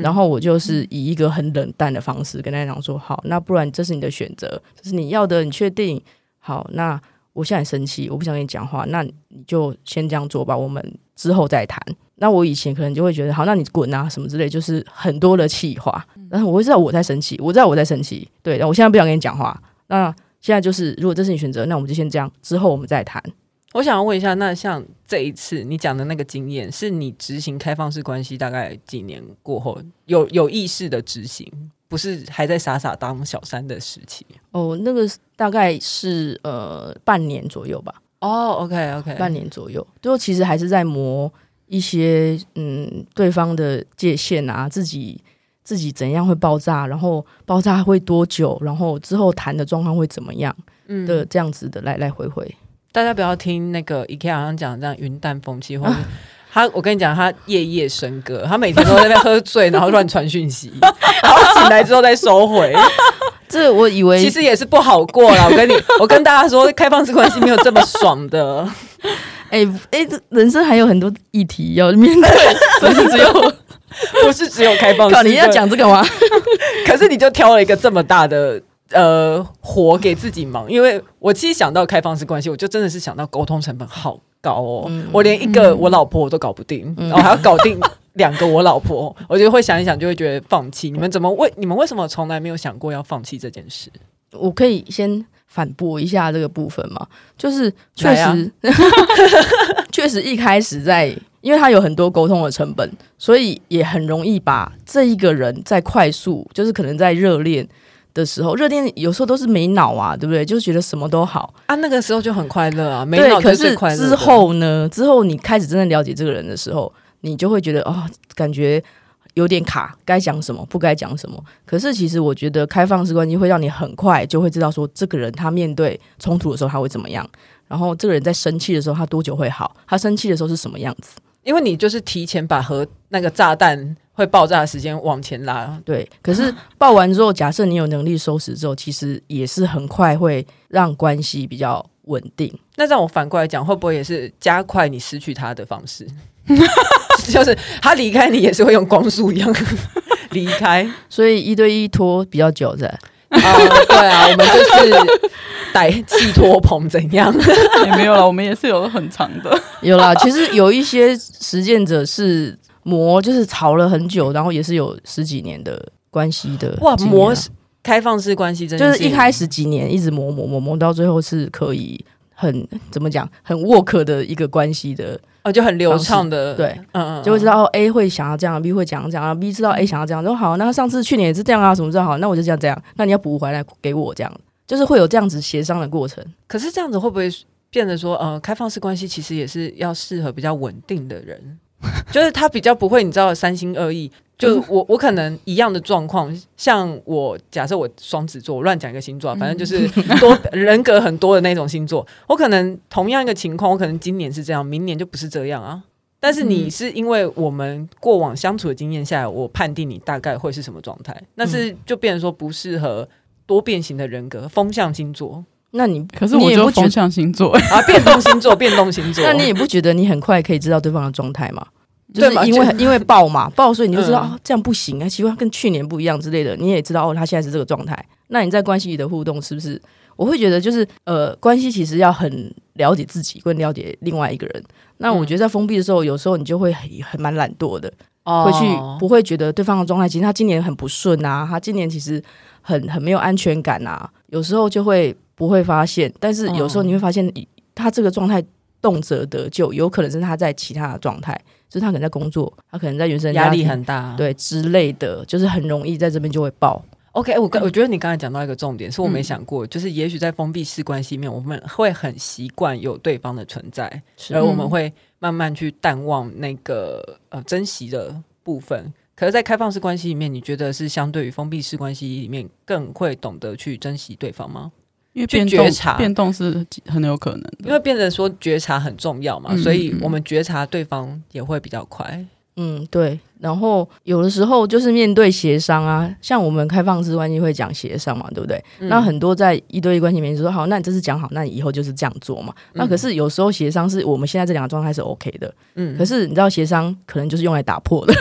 然后我就是以一个很冷淡的方式跟他讲说：“好，那不然这是你的选择，这是你要的，你确定？好，那我现在生气，我不想跟你讲话，那你就先这样做吧，我们之后再谈。那我以前可能就会觉得，好，那你滚啊什么之类，就是很多的气话。然后我会知道我在生气，我知道我在生气，对，我现在不想跟你讲话。那现在就是，如果这是你选择，那我们就先这样，之后我们再谈。”我想要问一下，那像这一次你讲的那个经验，是你执行开放式关系大概几年过后有有意识的执行，不是还在傻傻当小三的时期？哦，那个大概是呃半年左右吧。哦，OK OK，半年左右，最后其实还是在磨一些嗯对方的界限啊，自己自己怎样会爆炸，然后爆炸会多久，然后之后谈的状况会怎么样，嗯的这样子的来来回回。大家不要听那个 IKEA 好像讲这样云淡风轻，或者他，我跟你讲，他夜夜笙歌，他每天都在那边喝醉，然后乱传讯息，然后醒来之后再收回。这我以为其实也是不好过了。我跟你，我跟大家说，开放式关系没有这么爽的。哎哎，这人生还有很多议题要面对，不是只有不是只有开放式。你要讲这个吗？可是你就挑了一个这么大的。呃，活给自己忙，因为我其实想到开放式关系，我就真的是想到沟通成本好高哦，嗯、我连一个我老婆我都搞不定，嗯、然后还要搞定 两个我老婆，我就会想一想，就会觉得放弃。你们怎么为你们为什么从来没有想过要放弃这件事？我可以先反驳一下这个部分嘛，就是确实，确实一开始在，因为他有很多沟通的成本，所以也很容易把这一个人在快速，就是可能在热恋。的时候，热恋有时候都是没脑啊，对不对？就觉得什么都好啊，那个时候就很快乐啊，没脑。可是之后呢？之后你开始真正了解这个人的时候，你就会觉得哦，感觉有点卡，该讲什么，不该讲什么。可是其实我觉得开放式关系会让你很快就会知道说，这个人他面对冲突的时候他会怎么样，然后这个人在生气的时候他多久会好，他生气的时候是什么样子。因为你就是提前把核那个炸弹会爆炸的时间往前拉，对。可是爆完之后，假设你有能力收拾之后，其实也是很快会让关系比较稳定。那让我反过来讲，会不会也是加快你失去他的方式？就是他离开你也是会用光速一样 离开，所以一对一拖比较久的。啊、呃，对啊，我们就是。带气托棚怎样？也没有了，我们也是有很长的。有啦，其实有一些实践者是磨，就是吵了很久，然后也是有十几年的关系的。哇，磨开放式关系真的就是一开始几年一直磨磨磨磨，到最后是可以很怎么讲，很 work 的一个关系的。哦，就很流畅的，对，嗯嗯，就会知道 A 会想要这样，B 会讲这样，B 知道 A 想要这样，说好，那上次去年也是这样啊，什么这样好，那我就这样这样，那你要补回来给我这样。就是会有这样子协商的过程，可是这样子会不会变得说，呃，开放式关系其实也是要适合比较稳定的人，就是他比较不会，你知道三心二意。就我我可能一样的状况，像我假设我双子座，我乱讲一个星座，反正就是多 人格很多的那种星座，我可能同样一个情况，我可能今年是这样，明年就不是这样啊。但是你是因为我们过往相处的经验下来，我判定你大概会是什么状态，那是就变成说不适合。多变形的人格，风象星座。那你可是我就风象星座 啊，变动星座，变动星座。那你也不觉得你很快可以知道对方的状态吗？就是因为因为 爆嘛爆，所以你就知道、嗯、哦，这样不行啊，奇怪，跟去年不一样之类的。你也知道哦，他现在是这个状态。那你在关系里的互动是不是？我会觉得就是呃，关系其实要很了解自己，更了解另外一个人。那我觉得在封闭的时候，有时候你就会很很蛮懒惰的，哦、会去不会觉得对方的状态。其实他今年很不顺啊，他今年其实。很很没有安全感啊，有时候就会不会发现，但是有时候你会发现，他这个状态动辄得救，有可能是他在其他的状态，就是他可能在工作，他可能在原生压力很大，对之类的，就是很容易在这边就会爆。OK，我我觉得你刚才讲到一个重点，是我没想过，嗯、就是也许在封闭式关系里面，我们会很习惯有对方的存在，而我们会慢慢去淡忘那个呃珍惜的部分。可是，在开放式关系里面，你觉得是相对于封闭式关系里面更会懂得去珍惜对方吗？因为变动觉察变动是很有可能的，因为变得说觉察很重要嘛，嗯、所以我们觉察对方也会比较快。嗯，对。然后有的时候就是面对协商啊，像我们开放式关系会讲协商嘛，对不对？嗯、那很多在一对一关系里面就说好，那你这次讲好，那你以后就是这样做嘛。嗯、那可是有时候协商是我们现在这两个状态是 OK 的，嗯。可是你知道协商可能就是用来打破的，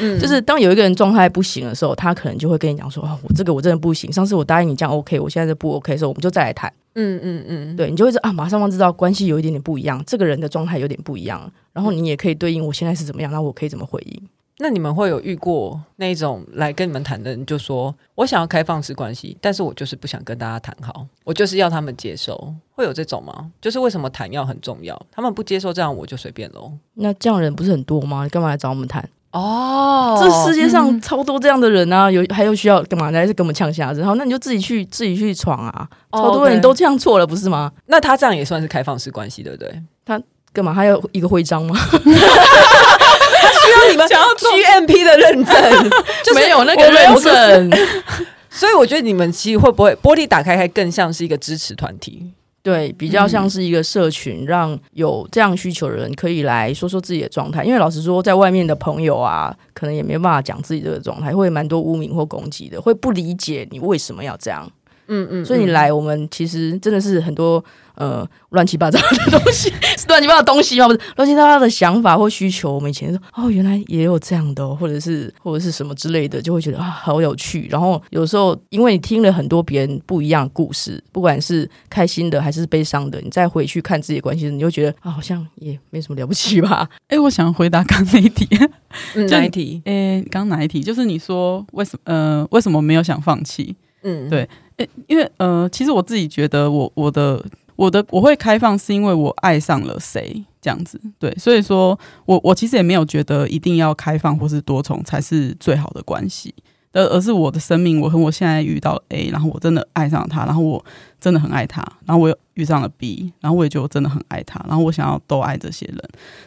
嗯。就是当有一个人状态不行的时候，他可能就会跟你讲说，哦，我这个我真的不行。上次我答应你这样 OK，我现在就不 OK 的时候，我们就再来谈。嗯嗯嗯，对，你就会知道啊，马上方知道关系有一点点不一样，这个人的状态有点不一样，然后你也可以对应我现在是怎么样，那我可以怎么回应。那你们会有遇过那种来跟你们谈的人，就说我想要开放式关系，但是我就是不想跟大家谈好，我就是要他们接受，会有这种吗？就是为什么谈要很重要？他们不接受这样，我就随便喽。那这样人不是很多吗？你干嘛来找我们谈？哦，这世界上超多这样的人啊，有还有需要干嘛来是跟我们呛下子？然后那你就自己去自己去闯啊，超多人都这样错了，不是吗？那他这样也算是开放式关系，对不对？他干嘛？他有一个徽章吗？需要你们想要 GMP 的认证，就是没有那个认证，所以我觉得你们其实会不会玻璃打开开更像是一个支持团体，对，比较像是一个社群，让有这样需求的人可以来说说自己的状态。因为老实说，在外面的朋友啊，可能也没办法讲自己这个状态，会蛮多污名或攻击的，会不理解你为什么要这样。嗯嗯，所以你来，我们其实真的是很多呃乱七八糟的东西，是乱七八糟的东西吗？不是乱七八糟的想法或需求。我们以前说哦，原来也有这样的，或者是或者是什么之类的，就会觉得啊，好有趣。然后有时候因为你听了很多别人不一样的故事，不管是开心的还是悲伤的，你再回去看自己的关系，你就觉得啊，好像也没什么了不起吧？哎，我想回答刚那一题，嗯、哪一题？哎，刚哪一题？就是你说为什么？呃，为什么没有想放弃？嗯，对。诶，因为呃，其实我自己觉得我，我我的我的我会开放，是因为我爱上了谁这样子，对，所以说我我其实也没有觉得一定要开放或是多重才是最好的关系，而而是我的生命，我和我现在遇到 A，然后我真的爱上他，然后我真的很爱他，然后我又遇上了 B，然后我也觉得我真的很爱他，然后我想要都爱这些人，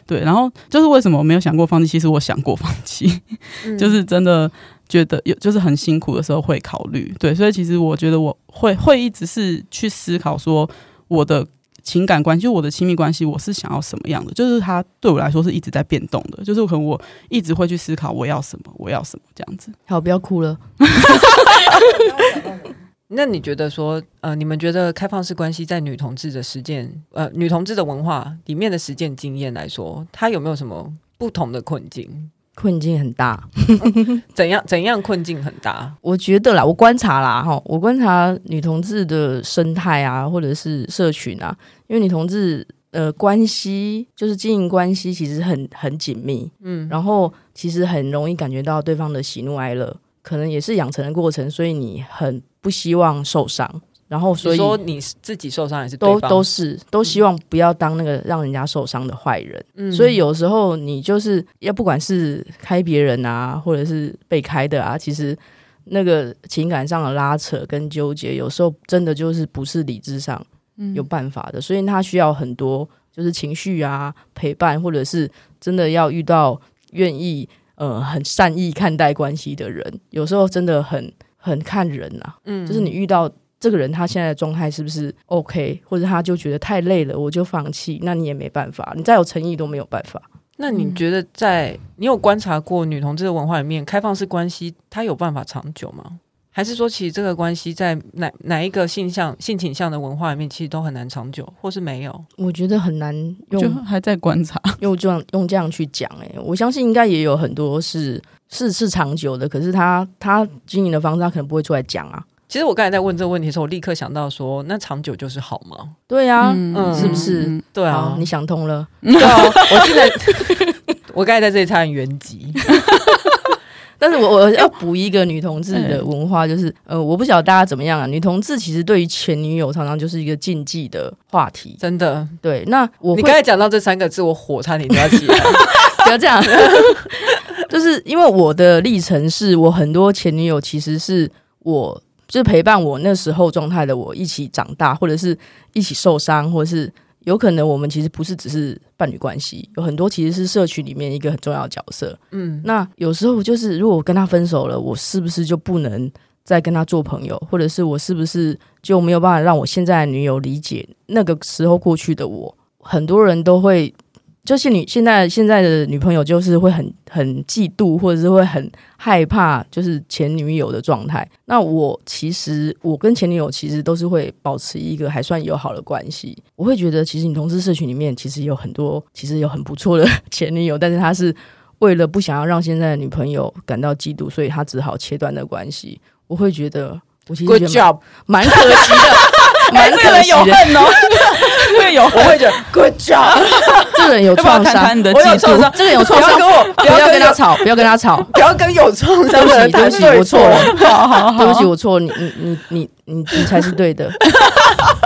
对，然后就是为什么我没有想过放弃？其实我想过放弃，嗯、就是真的觉得有，就是很辛苦的时候会考虑，对，所以其实我觉得我会会一直是去思考说我的。情感关系，就我的亲密关系，我是想要什么样的？就是它对我来说是一直在变动的，就是可能我一直会去思考我要什么，我要什么这样子。好，不要哭了。那你觉得说，呃，你们觉得开放式关系在女同志的实践，呃，女同志的文化里面的实践经验来说，它有没有什么不同的困境？困境很大，怎样怎样困境很大？我觉得啦，我观察啦，哈，我观察女同志的生态啊，或者是社群啊，因为女同志呃关系就是经营关系，其实很很紧密，嗯，然后其实很容易感觉到对方的喜怒哀乐，可能也是养成的过程，所以你很不希望受伤。然后所以说你自己受伤还是都都是都希望不要当那个让人家受伤的坏人，嗯，所以有时候你就是要不管是开别人啊，或者是被开的啊，其实那个情感上的拉扯跟纠结，有时候真的就是不是理智上有办法的，所以他需要很多就是情绪啊陪伴，或者是真的要遇到愿意呃很善意看待关系的人，有时候真的很很看人呐，嗯，就是你遇到。这个人他现在的状态是不是 OK？或者他就觉得太累了，我就放弃，那你也没办法，你再有诚意都没有办法。那你觉得在你有观察过女同志的文化里面，开放式关系它有办法长久吗？还是说，其实这个关系在哪哪一个性向、性倾向的文化里面，其实都很难长久，或是没有？我觉得很难用，就还在观察，用这样用这样去讲。哎，我相信应该也有很多是是是长久的，可是他他经营的方式，他可能不会出来讲啊。其实我刚才在问这个问题的时候，我立刻想到说，那长久就是好吗？对呀，嗯，是不是？对啊，你想通了。对啊，我现在 我刚才在这里差点原籍，但是我我要补一个女同志的文化，就是呃，我不晓得大家怎么样啊。女同志其实对于前女友常常就是一个禁忌的话题，真的。对，那我你刚才讲到这三个字，我火差点就要起来。不要这样，就是因为我的历程是我很多前女友其实是我。就是陪伴我那时候状态的我一起长大，或者是一起受伤，或者是有可能我们其实不是只是伴侣关系，有很多其实是社群里面一个很重要的角色。嗯，那有时候就是如果我跟他分手了，我是不是就不能再跟他做朋友，或者是我是不是就没有办法让我现在的女友理解那个时候过去的我？很多人都会。就是你现在现在的女朋友，就是会很很嫉妒，或者是会很害怕，就是前女友的状态。那我其实我跟前女友其实都是会保持一个还算友好的关系。我会觉得，其实你同事社群里面其实有很多，其实有很不错的前女友，但是他是为了不想要让现在的女朋友感到嫉妒，所以他只好切断的关系。我会觉得，我其实觉得蛮可惜的。蛮可惜的 哦，会有，我会觉得 good job。这个人有创伤，你的记住，这个人有创伤，跟我不要跟他吵，不要跟他吵，不要跟有创伤的人谈对错了。好好好，对不起，我错，你你你你你你才是对的，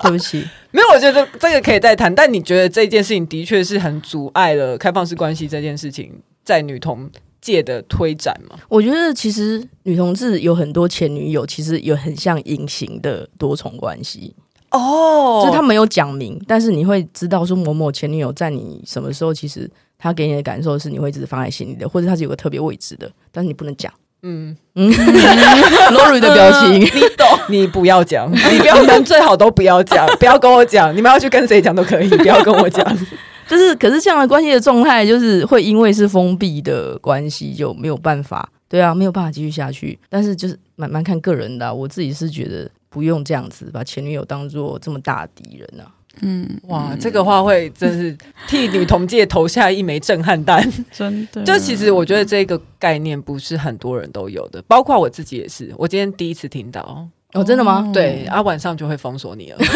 对不起。没有，我觉得这个可以再谈，但你觉得这件事情的确是很阻碍了开放式关系这件事情在女同界的推展吗？我觉得其实女同志有很多前女友，其实有很像隐形的多重关系。哦，就是他没有讲明，但是你会知道说某某前女友在你什么时候，其实他给你的感受是你会一直放在心里的，或者他是有个特别位置的，但是你不能讲。嗯嗯，Lori 的表情，你懂？你不要讲，你不要，你们最好都不要讲，不要跟我讲，你们要去跟谁讲都可以，不要跟我讲。就是，可是这样的关系的状态，就是会因为是封闭的关系，就没有办法，对啊，没有办法继续下去。但是就是蛮蛮看个人的啊，我自己是觉得。不用这样子把前女友当做这么大敌人啊！嗯，哇，这个话会真是替女同界投下一枚震撼弹，真的。就其实我觉得这个概念不是很多人都有的，包括我自己也是。我今天第一次听到哦，真的吗？对，啊，晚上就会封锁你了，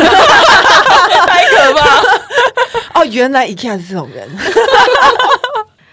太可怕！哦，原来 IKEA 是这种人。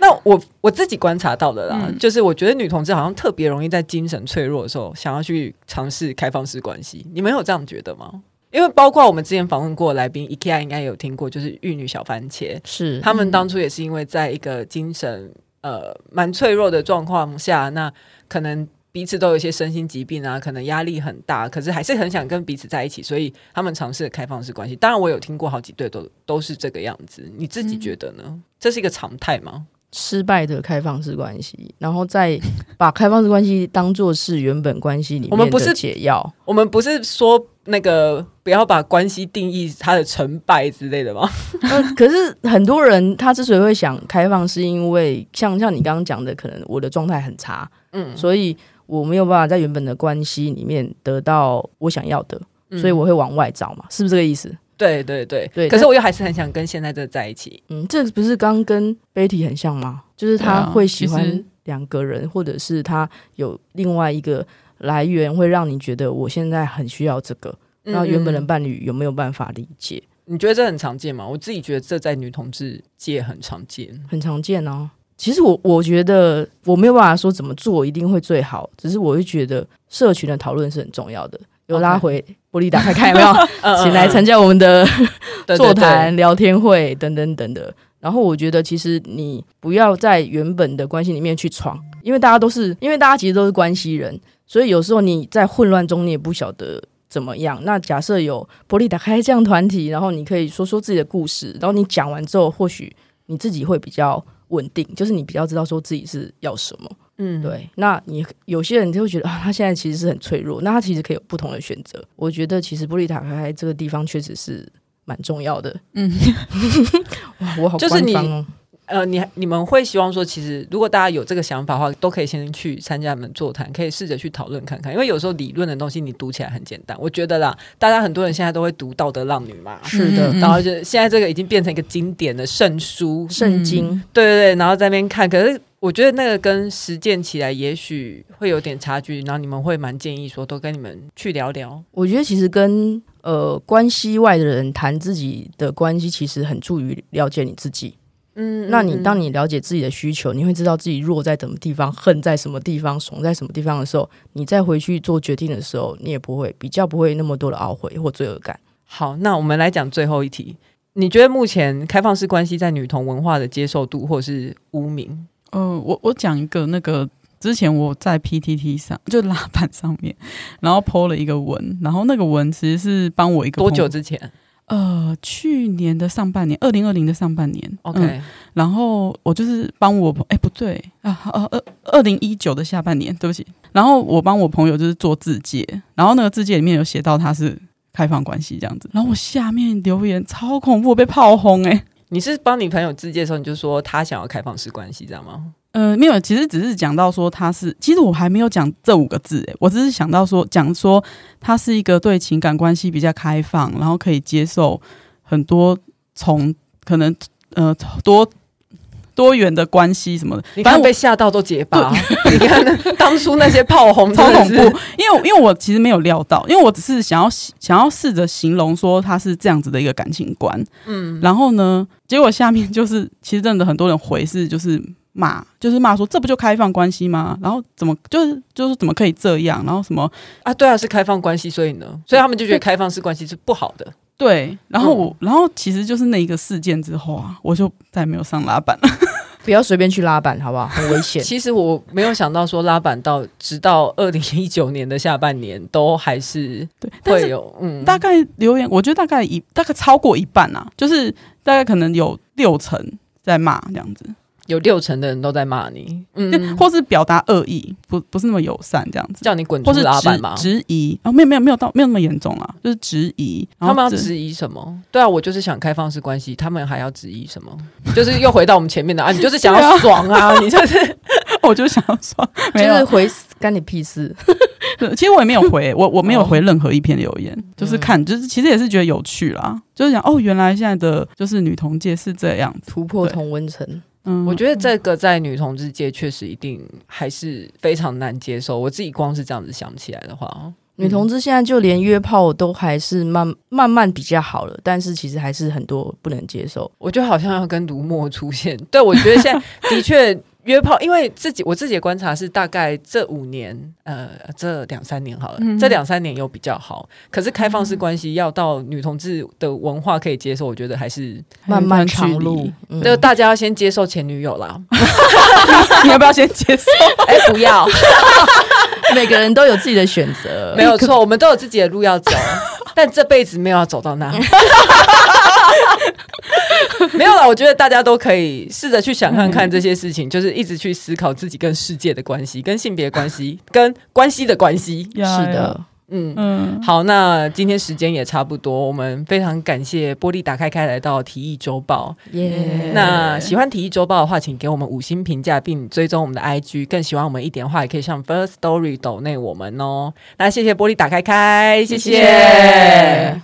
那我我自己观察到的啦，嗯、就是我觉得女同志好像特别容易在精神脆弱的时候，想要去尝试开放式关系。你们有这样觉得吗？因为包括我们之前访问过来宾，IKEA 应该有听过，就是玉女小番茄，是他们当初也是因为在一个精神呃蛮脆弱的状况下，那可能彼此都有一些身心疾病啊，可能压力很大，可是还是很想跟彼此在一起，所以他们尝试了开放式关系。当然，我有听过好几对都都是这个样子。你自己觉得呢？嗯、这是一个常态吗？失败的开放式关系，然后再把开放式关系当做是原本关系里面的解药。我们不是说那个不要把关系定义它的成败之类的吗？呃，可是很多人他之所以会想开放，是因为像像你刚刚讲的，可能我的状态很差，嗯，所以我没有办法在原本的关系里面得到我想要的，所以我会往外找嘛，是不是这个意思？对对对对，可是我又还是很想跟现在这在一起。嗯，这不是刚跟 Betty 很像吗？就是他会喜欢两个人，或者是他有另外一个来源，会让你觉得我现在很需要这个。那原本的伴侣有没有办法理解？你觉得这很常见吗？我自己觉得这在女同志界很常见，很常见哦。其实我我觉得我没有办法说怎么做一定会最好，只是我会觉得社群的讨论是很重要的。有拉回玻璃打开看有没有？请来参加我们的 座谈、聊天会等等等的。然后我觉得，其实你不要在原本的关系里面去闯，因为大家都是，因为大家其实都是关系人，所以有时候你在混乱中，你也不晓得怎么样。那假设有玻璃打开这样团体，然后你可以说说自己的故事，然后你讲完之后，或许你自己会比较稳定，就是你比较知道说自己是要什么。嗯，对，那你有些人就会觉得啊，他现在其实是很脆弱，那他其实可以有不同的选择。我觉得其实玻璃打开这个地方确实是蛮重要的。嗯，哇，我好官方哦。就是你呃，你你们会希望说，其实如果大家有这个想法的话，都可以先去参加你们座谈，可以试着去讨论看看。因为有时候理论的东西你读起来很简单，我觉得啦，大家很多人现在都会读《道德浪女》嘛，是的，然后就现在这个已经变成一个经典的圣书、圣经，嗯、对对对，然后在那边看，可是。我觉得那个跟实践起来也许会有点差距，然后你们会蛮建议说，都跟你们去聊聊。我觉得其实跟呃关系外的人谈自己的关系，其实很助于了解你自己。嗯，那你当你了解自己的需求，你会知道自己弱在什么地方，恨在什么地方，怂在什么地方的时候，你再回去做决定的时候，你也不会比较不会那么多的懊悔或罪恶感。好，那我们来讲最后一题，你觉得目前开放式关系在女同文化的接受度或是污名？嗯、呃，我我讲一个那个之前我在 PTT 上就拉板上面，然后 po 了一个文，然后那个文其实是帮我一个多久之前？呃，去年的上半年，二零二零的上半年。OK，、嗯、然后我就是帮我朋，哎，不对啊，呃，二二零一九的下半年，对不起。然后我帮我朋友就是做自介，然后那个自介里面有写到他是开放关系这样子，然后我下面留言超恐怖，被炮轰哎、欸。你是帮你朋友自介的时候，你就说他想要开放式关系，这样吗？呃，没有，其实只是讲到说他是，其实我还没有讲这五个字，诶，我只是想到说讲说他是一个对情感关系比较开放，然后可以接受很多从可能呃多。多元的关系什么的，你看被吓到都结巴。你看 当初那些炮轰超恐怖，因为因为我其实没有料到，因为我只是想要想要试着形容说他是这样子的一个感情观，嗯，然后呢，结果下面就是其实真的很多人回是就是骂，就是骂说这不就开放关系吗？然后怎么就是就是怎么可以这样？然后什么啊？对啊，是开放关系，所以呢，所以他们就觉得开放式关系是不好的。对，然后我，然后其实就是那一个事件之后啊，我就再也没有上拉板了。不要随便去拉板，好不好？很危险。其实我没有想到说拉板到直到二零一九年的下半年都还是会有，嗯，大概留言，我觉得大概一大概超过一半啊，就是大概可能有六成在骂这样子。有六成的人都在骂你，嗯，或是表达恶意，不不是那么友善这样子，叫你滚出老板吗？质疑啊，没有没有没有到没有那么严重啊，就是质疑。他们要质疑什么？对啊，我就是想开放式关系，他们还要质疑什么？就是又回到我们前面的啊，你就是想要 爽啊，你就是，我就想要爽，就是回干你屁事。其实我也没有回，我我没有回任何一篇留言，就是看，就是其实也是觉得有趣啦，就是想哦，原来现在的就是女同界是这样突破同温层。嗯，我觉得这个在女同志界确实一定还是非常难接受。我自己光是这样子想起来的话，嗯、女同志现在就连约炮都还是慢慢慢比较好了，但是其实还是很多不能接受。我觉得好像要跟卢默出现，对，我觉得现在 的确。约炮，因为自己我自己的观察是，大概这五年，呃，这两三年好了，嗯、这两三年有比较好。可是开放式关系要到女同志的文化可以接受，我觉得还是漫漫长路。就、嗯、大家要先接受前女友啦，你要不要先接受？哎、欸，不要，每个人都有自己的选择，没有错，我们都有自己的路要走，但这辈子没有要走到那。没有了，我觉得大家都可以试着去想看看这些事情，嗯、就是一直去思考自己跟世界的关系、跟性别关系、跟关系的关系。是的。嗯嗯，好，那今天时间也差不多，我们非常感谢玻璃打开开来到提议周报。耶，那喜欢提议周报的话，请给我们五星评价，并追踪我们的 IG。更喜欢我们一点的话，也可以上 First Story 抖内我们哦。那谢谢玻璃打开开，谢谢。谢谢。